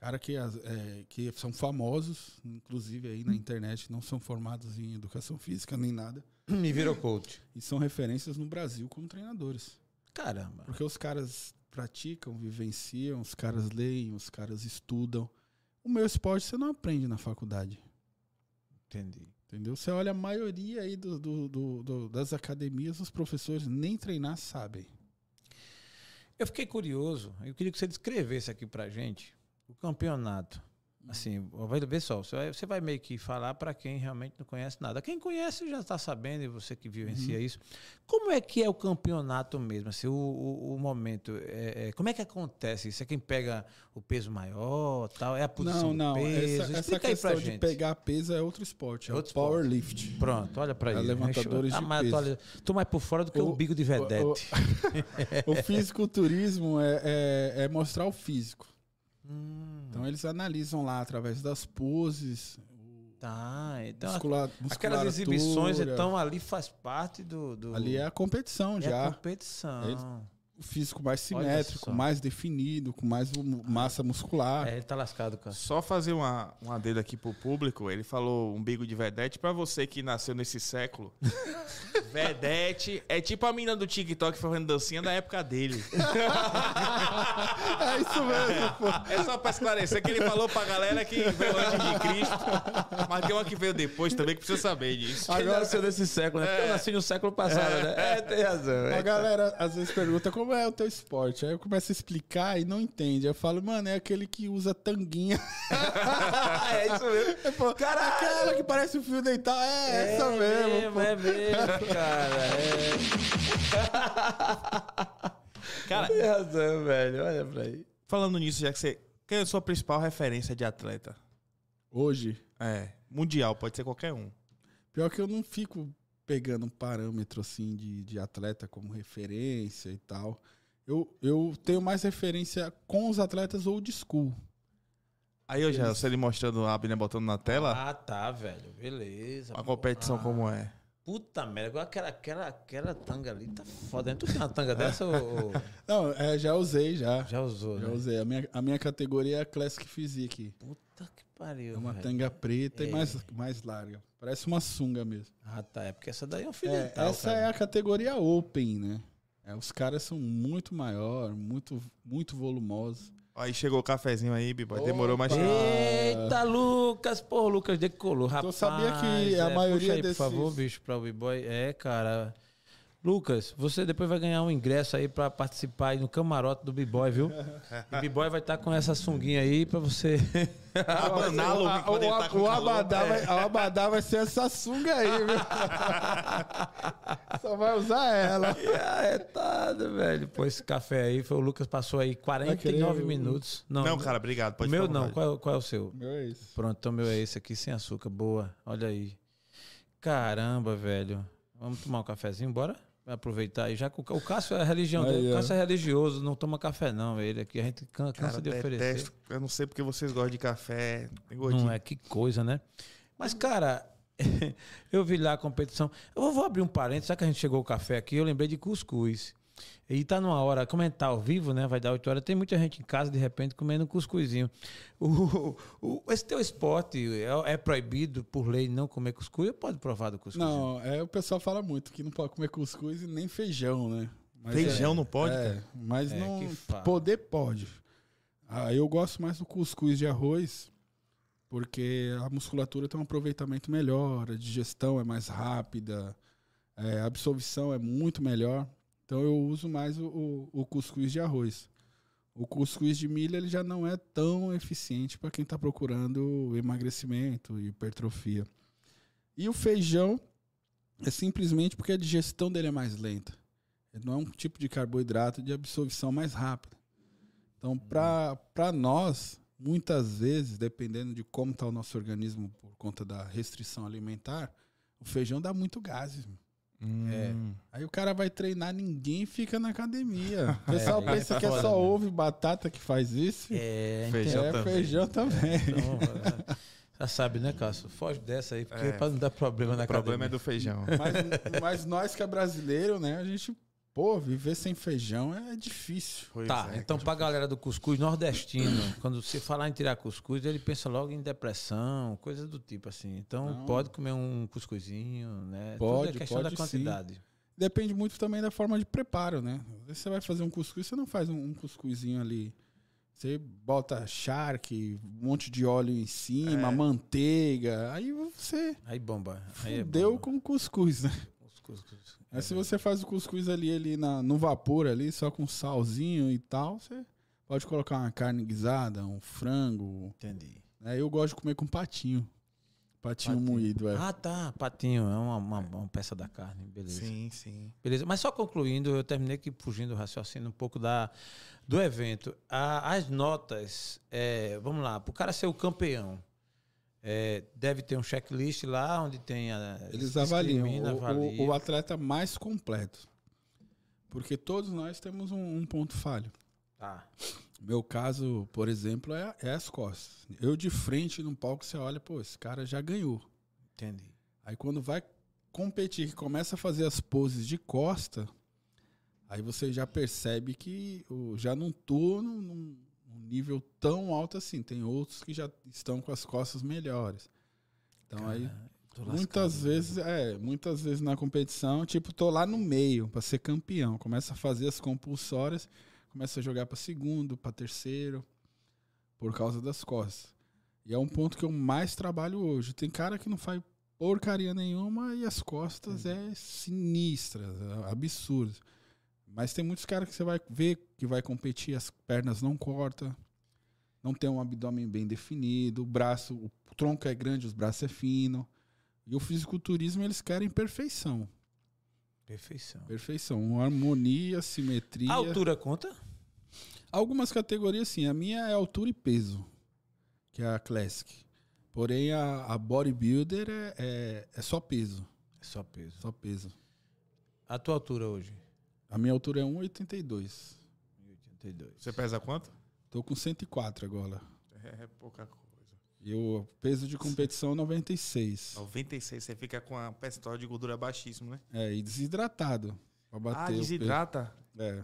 Cara que, eh, que são famosos, inclusive aí na internet, não são formados em educação física nem nada, Me <clears throat> virou coach. e são referências no Brasil como treinadores. Caramba. Porque os caras praticam, vivenciam, os caras leem, os caras estudam. O meu esporte você não aprende na faculdade. Entendi. Entendeu? Você olha a maioria aí do, do- do- do- das academias, os professores nem treinar sabem. Eu fiquei curioso. Eu queria que você descrevesse aqui pra gente o campeonato. Assim, vai ver só, você vai, meio que falar para quem realmente não conhece nada. Quem conhece já está sabendo, e você que vivencia isso. Como é que é o campeonato mesmo? Assim, o, o- o momento. é- é- como é que acontece isso? É quem pega o peso maior, tal? É a posição não, não. do peso? Essa, essa aí questão de pegar peso é outro esporte. É, É outro o powerlift. Pronto, olha pra É ele. levantadores Ah, de mas peso. olha, tô mais por fora do que o, O- bico de vedete. O <laughs> fisiculturismo é, é, é mostrar o físico. Hum, Então eles analisam lá através das poses, tá, então muscula, Aquelas exibições, então, ali faz parte do. do Ali é a competição é já. a competição. O físico mais simétrico, mais definido, com mais massa muscular. É, ele tá lascado, cara. Só fazer uma, uma dedo aqui pro público. Ele falou umbigo de vedete. Pra você que nasceu nesse século, <laughs> vedete é tipo a mina do TikTok fazendo dancinha da época dele. <laughs> É isso mesmo, pô. É só pra esclarecer que ele falou pra galera que veio antes de Cristo. Mas tem uma que veio depois também que precisa saber disso. Ele nasceu nesse século, né? Porque eu nasci no século passado, né? É, tem razão. A É, galera às vezes pergunta como é o teu esporte. Aí eu começo a explicar e não entende. Aí eu falo, mano, é aquele que usa tanguinha. <laughs> é isso mesmo. Aí, pô, aquela que parece um fio dental. É, essa é mesmo. pô. É mesmo, cara. É. <laughs> Cara, Tem razão, velho. Olha pra aí. falando nisso, já que você. Quem é a sua principal referência de atleta? Hoje, É, mundial, pode ser qualquer um. pior que eu não fico pegando um parâmetro assim de, de atleta como referência e tal. Eu, eu tenho mais referência com os atletas old school. Aí eu já, você ele mostrando a Abner botando na tela, Ah, tá, velho. Beleza. a competição Ah, como é. Puta merda, agora aquela, aquela, aquela tanga ali tá foda. né? Tu tem uma tanga <laughs> dessa ou, Não, é, já usei já. já usou, Já né? usei. A minha, a minha categoria é a Classic Physique. Puta que pariu, É uma velho. tanga preta É. e mais, mais larga. Parece uma sunga mesmo. Ah, tá. É porque essa daí é um É, fidental, essa cara. é a categoria Open, né? É, os caras são muito maior, muito, muito volumosos. Aí chegou o cafezinho aí, Biboy. Demorou mais. Eita, Lucas! Pô, Lucas decolou, rapaz. sabia que a é, maioria puxa aí, desses- por favor, bicho, pra o B-Boy. É, cara. Lucas, você depois vai ganhar um ingresso aí pra participar aí no camarote do B-Boy, viu? <laughs> E o B-Boy vai estar com essa sunguinha aí pra você. <laughs> Abaná-lo O- o, tá o calor. abadá, É. vai, o abadá vai ser essa sunga aí, viu? <laughs> Só vai usar ela. é, tá, velho. Pô, esse café aí, foi o Lucas passou aí 49 querer o- minutos. Não, cara, obrigado. o Pode meu não. Qual, é- qual é o seu? Meu é isso. Pronto, então o meu é esse aqui, sem açúcar. Boa, olha aí. Caramba, velho. Vamos tomar um cafezinho, bora? Aproveitar aí. Já que o Cássio é religião, Aí, o. Cássio é religioso, não toma café não, ele aqui. A gente can- cansa Cara, de oferecer. detesto. Eu não sei porque vocês gostam de café. Não é, que coisa, né? Mas, cara, <laughs> eu vi lá a competição. Eu vou, vou abrir um parênteses, já que a gente chegou o café aqui, eu lembrei de cuscuz. E tá numa hora, como é tá ao vivo, né? Vai dar 8 horas. Tem muita gente em casa, de repente, comendo cuscuzinho. O, o- esse teu esporte é, é proibido por lei não comer cuscuz ou pode provar do cuscuz? Não, é, o pessoal fala muito que não pode comer cuscuz e nem feijão, né? Mas Feijão é, não pode? É, cara? mas É, não. Poder pode. Ah, eu gosto mais do cuscuz de arroz, porque a musculatura tem um aproveitamento melhor, a digestão é mais rápida, é, a absorção é muito melhor. Então eu uso mais o, o, o cuscuz de arroz. O cuscuz de milho ele já não é tão eficiente para quem está procurando emagrecimento e hipertrofia. E o feijão é simplesmente porque a digestão dele é mais lenta. Não é um tipo de carboidrato de absorção mais rápida. Então, para nós, muitas vezes, dependendo de como está o nosso organismo por conta da restrição alimentar, o feijão dá muito gases. meu. É. Hum. Aí o cara vai treinar, ninguém fica na academia. <laughs> O pessoal É, pensa é que é só né? ovo e batata que faz isso. É, Feijão é também. feijão também. Então, é, já sabe, né, Cássio? Foge dessa aí, porque É. pra não dar problema na O problema é do feijão. Mas, mas nós que é brasileiro, né? A gente, pô, viver sem feijão é difícil. Pois Tá, é, então pra galera do cuscuz nordestino, <coughs> quando você falar em tirar cuscuz, ele pensa logo em depressão, coisa do tipo assim. Então Não. pode comer um cuscuzinho, né? Pode, Tudo é questão pode da sim. quantidade. Depende muito também da forma de preparo, né? Às vezes você vai fazer um cuscuz, você não faz um, um cuscuzinho ali. Você bota charque, um monte de óleo em cima, É. manteiga. Aí você Aí bomba. Aí é deu bomba. com cuscuz, né? Os cuscuz. Aí se você faz o cuscuz ali, ali na, no vapor ali, só com salzinho e tal, você pode colocar uma carne guisada, um frango. Entendi. né? Eu gosto de comer com patinho. Patinho, Patinho. moído, é. Ah, tá. Patinho, é uma, uma, uma peça da carne, beleza. Sim, sim. Beleza, mas só concluindo, eu terminei aqui fugindo do raciocínio um pouco da, do evento. A- as notas, é, vamos lá, para o cara ser o campeão, é, deve ter um checklist lá onde tem a. Eles avaliam o, o- avalia. o atleta mais completo. Porque todos nós temos um, um ponto falho. Tá. Meu caso, por exemplo, é, é as costas. Eu de frente no palco, você olha, pô, esse cara já ganhou. Entendi. Aí quando vai competir, que começa a fazer as poses de costa, aí você já percebe que já não tô num nível tão alto assim. Tem outros que já estão com as costas melhores. Então aí Cara, lascado, Muitas né? vezes, é, muitas vezes na competição, tipo, tô lá no meio pra ser campeão. Começa a fazer as compulsórias, começa a jogar pra segundo, pra terceiro, por causa das costas. E é um ponto que eu mais trabalho hoje. Tem cara que não faz porcaria nenhuma e as costas é sinistras, é absurdo. Mas tem muitos caras que você vai ver que vai competir, as pernas não cortam, não tem um abdômen bem definido, o braço, o tronco é grande, os braços é fino. E o fisiculturismo eles querem perfeição. Perfeição. Perfeição. Harmonia, simetria. A altura conta? Algumas categorias, sim. A minha é altura e peso, que é a Classic. Porém, a, a bodybuilder é, é, é só peso. É só peso. Só peso. A tua altura hoje? A minha altura é 1,82. 82. Você pesa quanto? Tô com 104 agora. É, pouca coisa. E o peso de competição é 96. 96, você fica com a percentual de gordura baixíssimo, né? É, e desidratado. Pra bater ah, o peso. desidrata? É.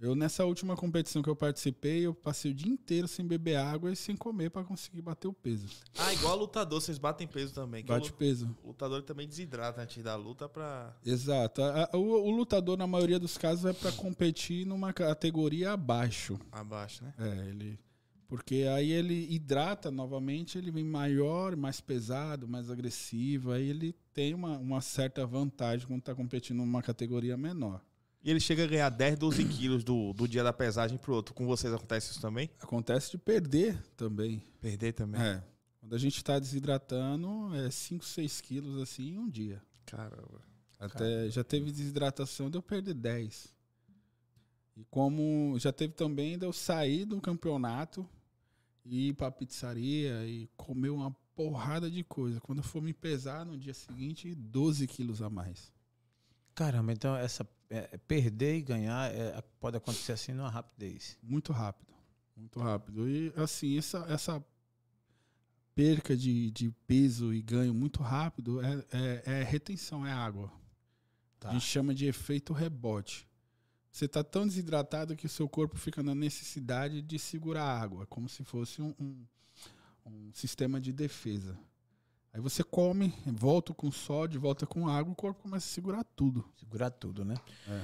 Eu, nessa última competição que eu participei, eu passei o dia inteiro sem beber água e sem comer para conseguir bater o peso. Ah, igual lutador, vocês batem peso também. Bate o, peso. O lutador também desidrata antes da luta pra. Exato. O, o, lutador, na maioria dos casos, é para competir numa categoria abaixo. Abaixo, né? É, ele. Porque aí ele hidrata novamente, ele vem maior, mais pesado, mais agressivo. Aí ele tem uma, uma certa vantagem quando está competindo numa categoria menor. E ele chega a ganhar 10, 12 quilos do, do dia da pesagem pro outro. Com vocês acontece isso também? Acontece de perder também. Perder também? É. Quando a gente está desidratando, é 5, 6 quilos assim em um dia. Caramba. Até Caramba. já teve desidratação de eu perder 10. E como já teve também de eu sair do campeonato e ir pra pizzaria e comer uma porrada de coisa. Quando eu for me pesar no dia seguinte, 12 quilos a mais. Caramba, então essa é, perder e ganhar é, pode acontecer assim numa rapidez. Muito rápido. Muito rápido. E assim, essa, essa perca de, de peso e ganho muito rápido é, é, é retenção, é água. Tá. A gente chama de efeito rebote. Você está tão desidratado que o seu corpo fica na necessidade de segurar a água, como se fosse um, um, um sistema de defesa. Aí você come, volta com sódio, volta com água, o corpo começa a segurar tudo. Segurar tudo, né? É.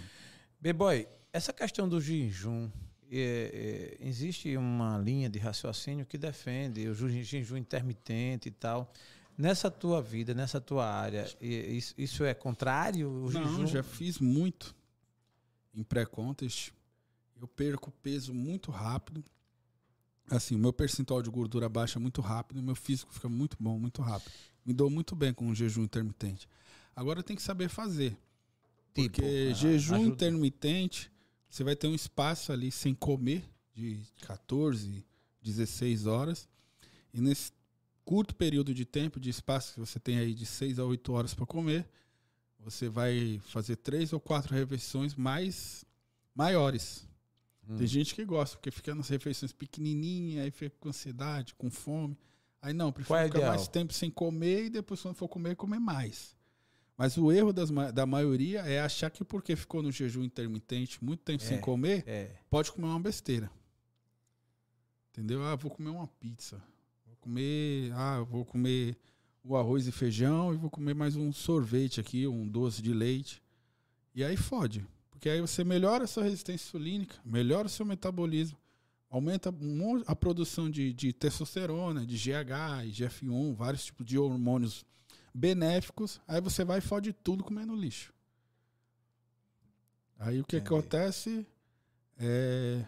B-Boy, essa questão do jejum, é, é, existe uma linha de raciocínio que defende o jejum intermitente e tal. Nessa tua vida, nessa tua área, isso, isso é contrário? O Não, jejum? já fiz muito em pré-contest. Eu perco peso muito rápido. Assim, o meu percentual de gordura baixa muito rápido, meu físico fica muito bom, muito rápido. Me dou muito bem com o jejum intermitente. Agora tem que saber fazer. Tipo, Porque ah, jejum ajuda. intermitente, você vai ter um espaço ali sem comer de 14, 16 horas. E nesse curto período de tempo, de espaço que você tem aí de 6 a 8 horas para comer, você vai fazer três ou quatro refeições mais maiores. Hum. Tem gente que gosta, porque fica nas refeições pequenininhas, aí fica com ansiedade, com fome. Aí não, prefiro é ficar ideal? mais tempo sem comer e depois quando for comer, comer mais. Mas o erro das, da maioria é achar que porque ficou no jejum intermitente muito tempo sem É. comer, É. pode comer uma besteira. Entendeu? Ah, vou comer uma pizza. Vou comer, ah, vou comer o arroz e feijão e vou comer mais um sorvete aqui, um doce de leite. E aí fode. Porque aí você melhora a sua resistência insulínica, melhora o seu metabolismo, aumenta um a produção de, de testosterona, de GH, e GF1, vários tipos de hormônios benéficos. Aí você vai e fode tudo comendo lixo. Aí o que Entendi. acontece é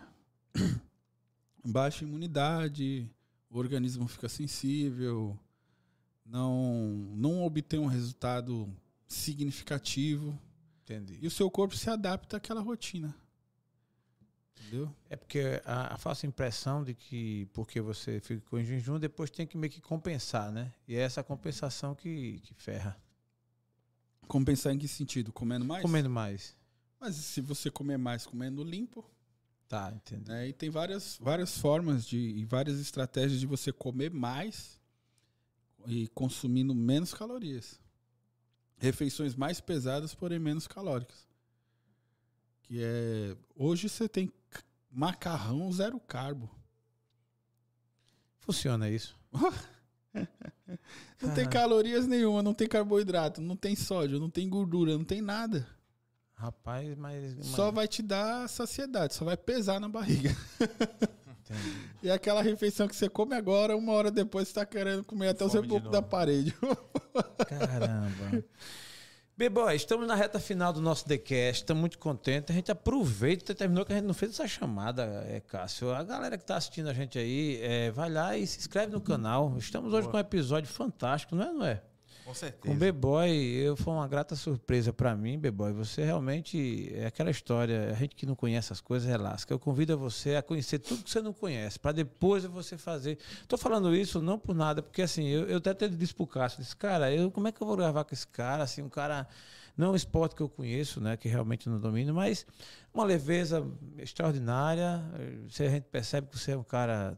<coughs> baixa imunidade, o organismo fica sensível, não, não obtém um resultado significativo Entendi. e o seu corpo se adapta àquela rotina. Entendeu? É porque a, a falsa impressão de que porque você ficou em jejum, depois tem que meio que compensar, né? E é essa compensação que, que ferra. Compensar em que sentido? Comendo mais? Comendo mais. Mas se você comer mais comendo limpo, Tá, entendi. né? E tem várias, várias formas de, e várias estratégias de você comer mais e consumindo menos calorias. Refeições mais pesadas, porém menos calóricas. Que é. Hoje você tem macarrão zero carbo. Funciona isso. <laughs> Não tem Ah. calorias nenhuma, não tem carboidrato, não tem sódio, não tem gordura, não tem nada. Rapaz, mas. mas- Só vai te dar saciedade, só vai pesar na barriga. <laughs> Entendi. E aquela refeição que você come agora, uma hora depois você tá querendo comer até o seu Fome de pouco da parede. Caramba. <laughs> B-Boy, estamos na reta final do nosso TheCast, estamos muito contentes. A gente aproveita, terminou que a gente não fez essa chamada, é, Cássio. A galera que está assistindo a gente aí, é, vai lá e se inscreve no canal. Estamos hoje Boa. com um episódio fantástico, não é, não é? Com certeza. Com B-Boy, eu foi uma grata surpresa para mim, B-Boy. Você realmente é aquela história, a gente que não conhece as coisas, relaxa. Eu convido você a conhecer tudo que você não conhece, para depois você fazer. Tô falando isso não por nada, porque assim, eu, eu até disse pro Cássio, disse, cara, eu, como é que eu vou gravar com esse cara, assim, um cara, não um esporte que eu conheço, né, que realmente não domino, mas uma leveza extraordinária. Você, a gente percebe que você é um cara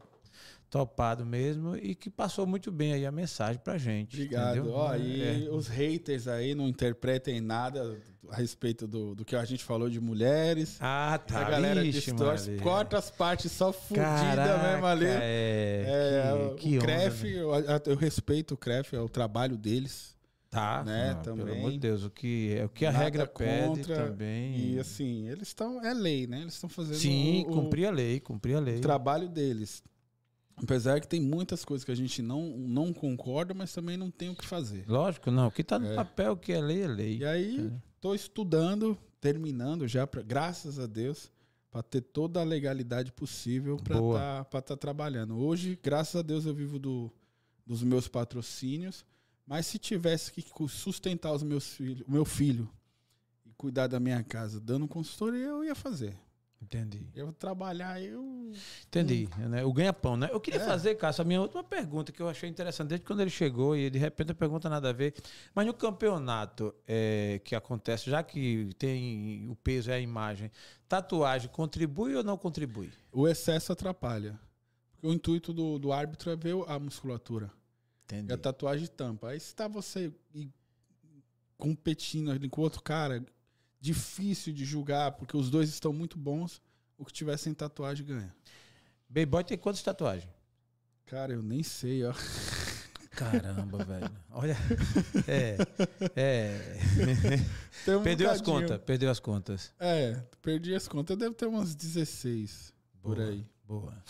topado mesmo e que passou muito bem aí a mensagem pra gente. Obrigado. Ó, e É. os haters aí não interpretem nada a respeito do, do que a gente falou de mulheres. Ah, tá. a galera Vixe, distorce, Maria. corta as partes só fudida mesmo ali. É, É, que, que o onda, CREF, né? eu, eu respeito o CREF, é o trabalho deles. Tá, né, não, Pelo também. amor de Deus, o que, é o que a Nada regra pede contra, também. E assim, eles estão. É lei, né? Eles estão fazendo Sim, o- cumprir a lei, cumprir a lei. o trabalho deles. Apesar que tem muitas coisas que a gente não, não concorda, mas também não tem o que fazer. Lógico, não. O que tá no É. papel, o que é lei, é lei. E aí, tô estudando, terminando já, pra, graças a Deus, para ter toda a legalidade possível para estar trabalhando. Hoje, graças a Deus, eu vivo do, dos meus patrocínios, mas se tivesse que sustentar os meus filhos, o meu filho e cuidar da minha casa dando consultoria, eu ia fazer. Entendi. Eu trabalhar, eu. Entendi. né? O ganha-pão, né? Eu queria É. fazer, Cássio, a minha última pergunta que eu achei interessante, desde quando ele chegou e de repente a pergunta nada a ver. Mas no campeonato é, que acontece, já que tem o peso é a imagem, tatuagem contribui ou não contribui? O excesso atrapalha. Porque o intuito do, do árbitro é ver a musculatura. Entendi. E a tatuagem tampa. Aí se tá você competindo com outro cara, difícil de julgar, porque os dois estão muito bons, o que tiver sem tatuagem ganha. Baby tem quantas tatuagens? Cara, eu nem sei, ó. Caramba, <laughs> velho. Olha. É. É. <laughs> Um Perdeu as bocadinho. contas. Perdeu as contas. É, perdi as contas. Deve ter umas 16 por Boa, aí. Boa.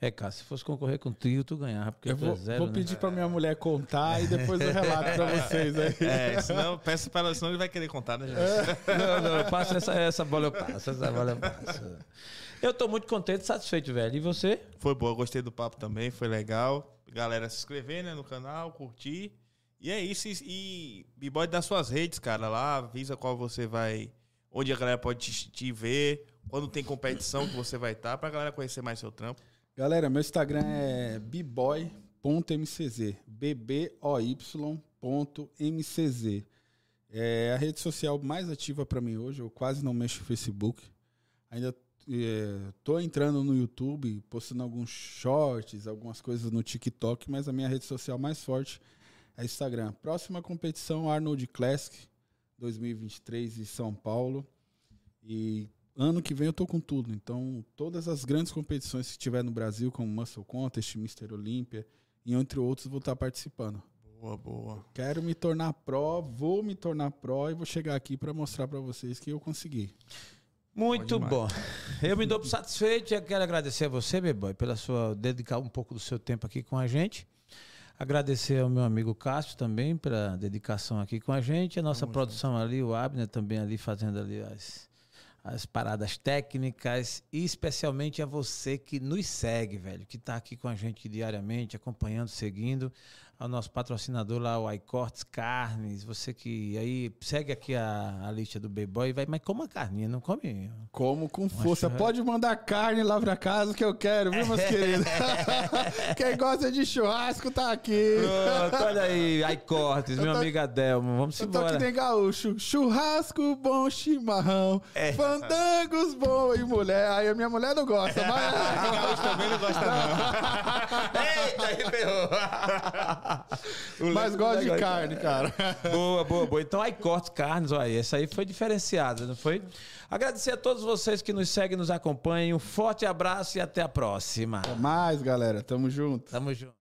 É, cara, se fosse concorrer com o trio, tu ganhava, porque Eu tu é vou, zero, vou né? pedir pra minha mulher contar e depois eu relato pra <laughs> vocês aí. É, senão, peça para ela, senão ele vai querer contar, né, gente? Não, não, eu passo essa, essa bola, eu passo. Essa bola eu passo. Eu tô muito contente, satisfeito, velho. E você? Foi boa, gostei do papo também, foi legal. Galera, se inscrever né, no canal, curtir. E é isso. E, e B-Boy dá suas redes, cara, lá, avisa qual você vai. Onde a galera pode te, te ver, quando tem competição que você vai estar, pra galera conhecer mais seu trampo. Galera, meu Instagram é bboy.mcz. bboy.mcz. É a rede social mais ativa para mim hoje. Eu quase não mexo no Facebook. Ainda é, tô entrando no YouTube, postando alguns shorts, algumas coisas no TikTok, mas a minha rede social mais forte é Instagram. Próxima competição, Arnold Classic 2023 em São Paulo. E ano que vem eu tô com tudo. Então, todas as grandes competições que tiver no Brasil, como Muscle Contest, Mr. Olympia, e entre outros, vou estar participando. Boa, boa. Quero me tornar pró, vou me tornar pró e vou chegar aqui para mostrar para vocês que eu consegui. Muito bom. Eu me dou por satisfeito e quero agradecer a você, Beboy, pela sua dedicar um pouco do seu tempo aqui com a gente. Agradecer ao meu amigo Cássio também pela dedicação aqui com a gente. A nossa Tamo produção ali, o Abner também ali fazendo ali as, as paradas técnicas. E especialmente a você que nos segue, velho, que está aqui com a gente diariamente, acompanhando, seguindo. Ao nosso patrocinador lá, o iCortes Carnes. Você que aí segue aqui a, a lista do B-Boy, vai, mas coma carninha, não come Como com força. churras- Pode mandar carne lá pra casa que eu quero, viu, meus <laughs> queridos? <laughs> Quem gosta de churrasco tá aqui. Pronto, olha aí, iCortes, meu tô- amigo Adelmo. Vamos Eu tô aqui embora. nem gaúcho. Churrasco bom, chimarrão. É. Fandangos bom e mulher. Aí a minha mulher não gosta, mas. <laughs> Gaúcho também não gosta, não. Eita, aí ferrou. <laughs> mas gosta de carne, cara. <laughs> Boa, boa, boa. Então, iCortes Carnes, olha, essa aí foi diferenciada, não foi? Agradecer a todos vocês que nos seguem, nos acompanham. Um forte abraço e até a próxima. Até mais, galera. Tamo junto. Tamo junto.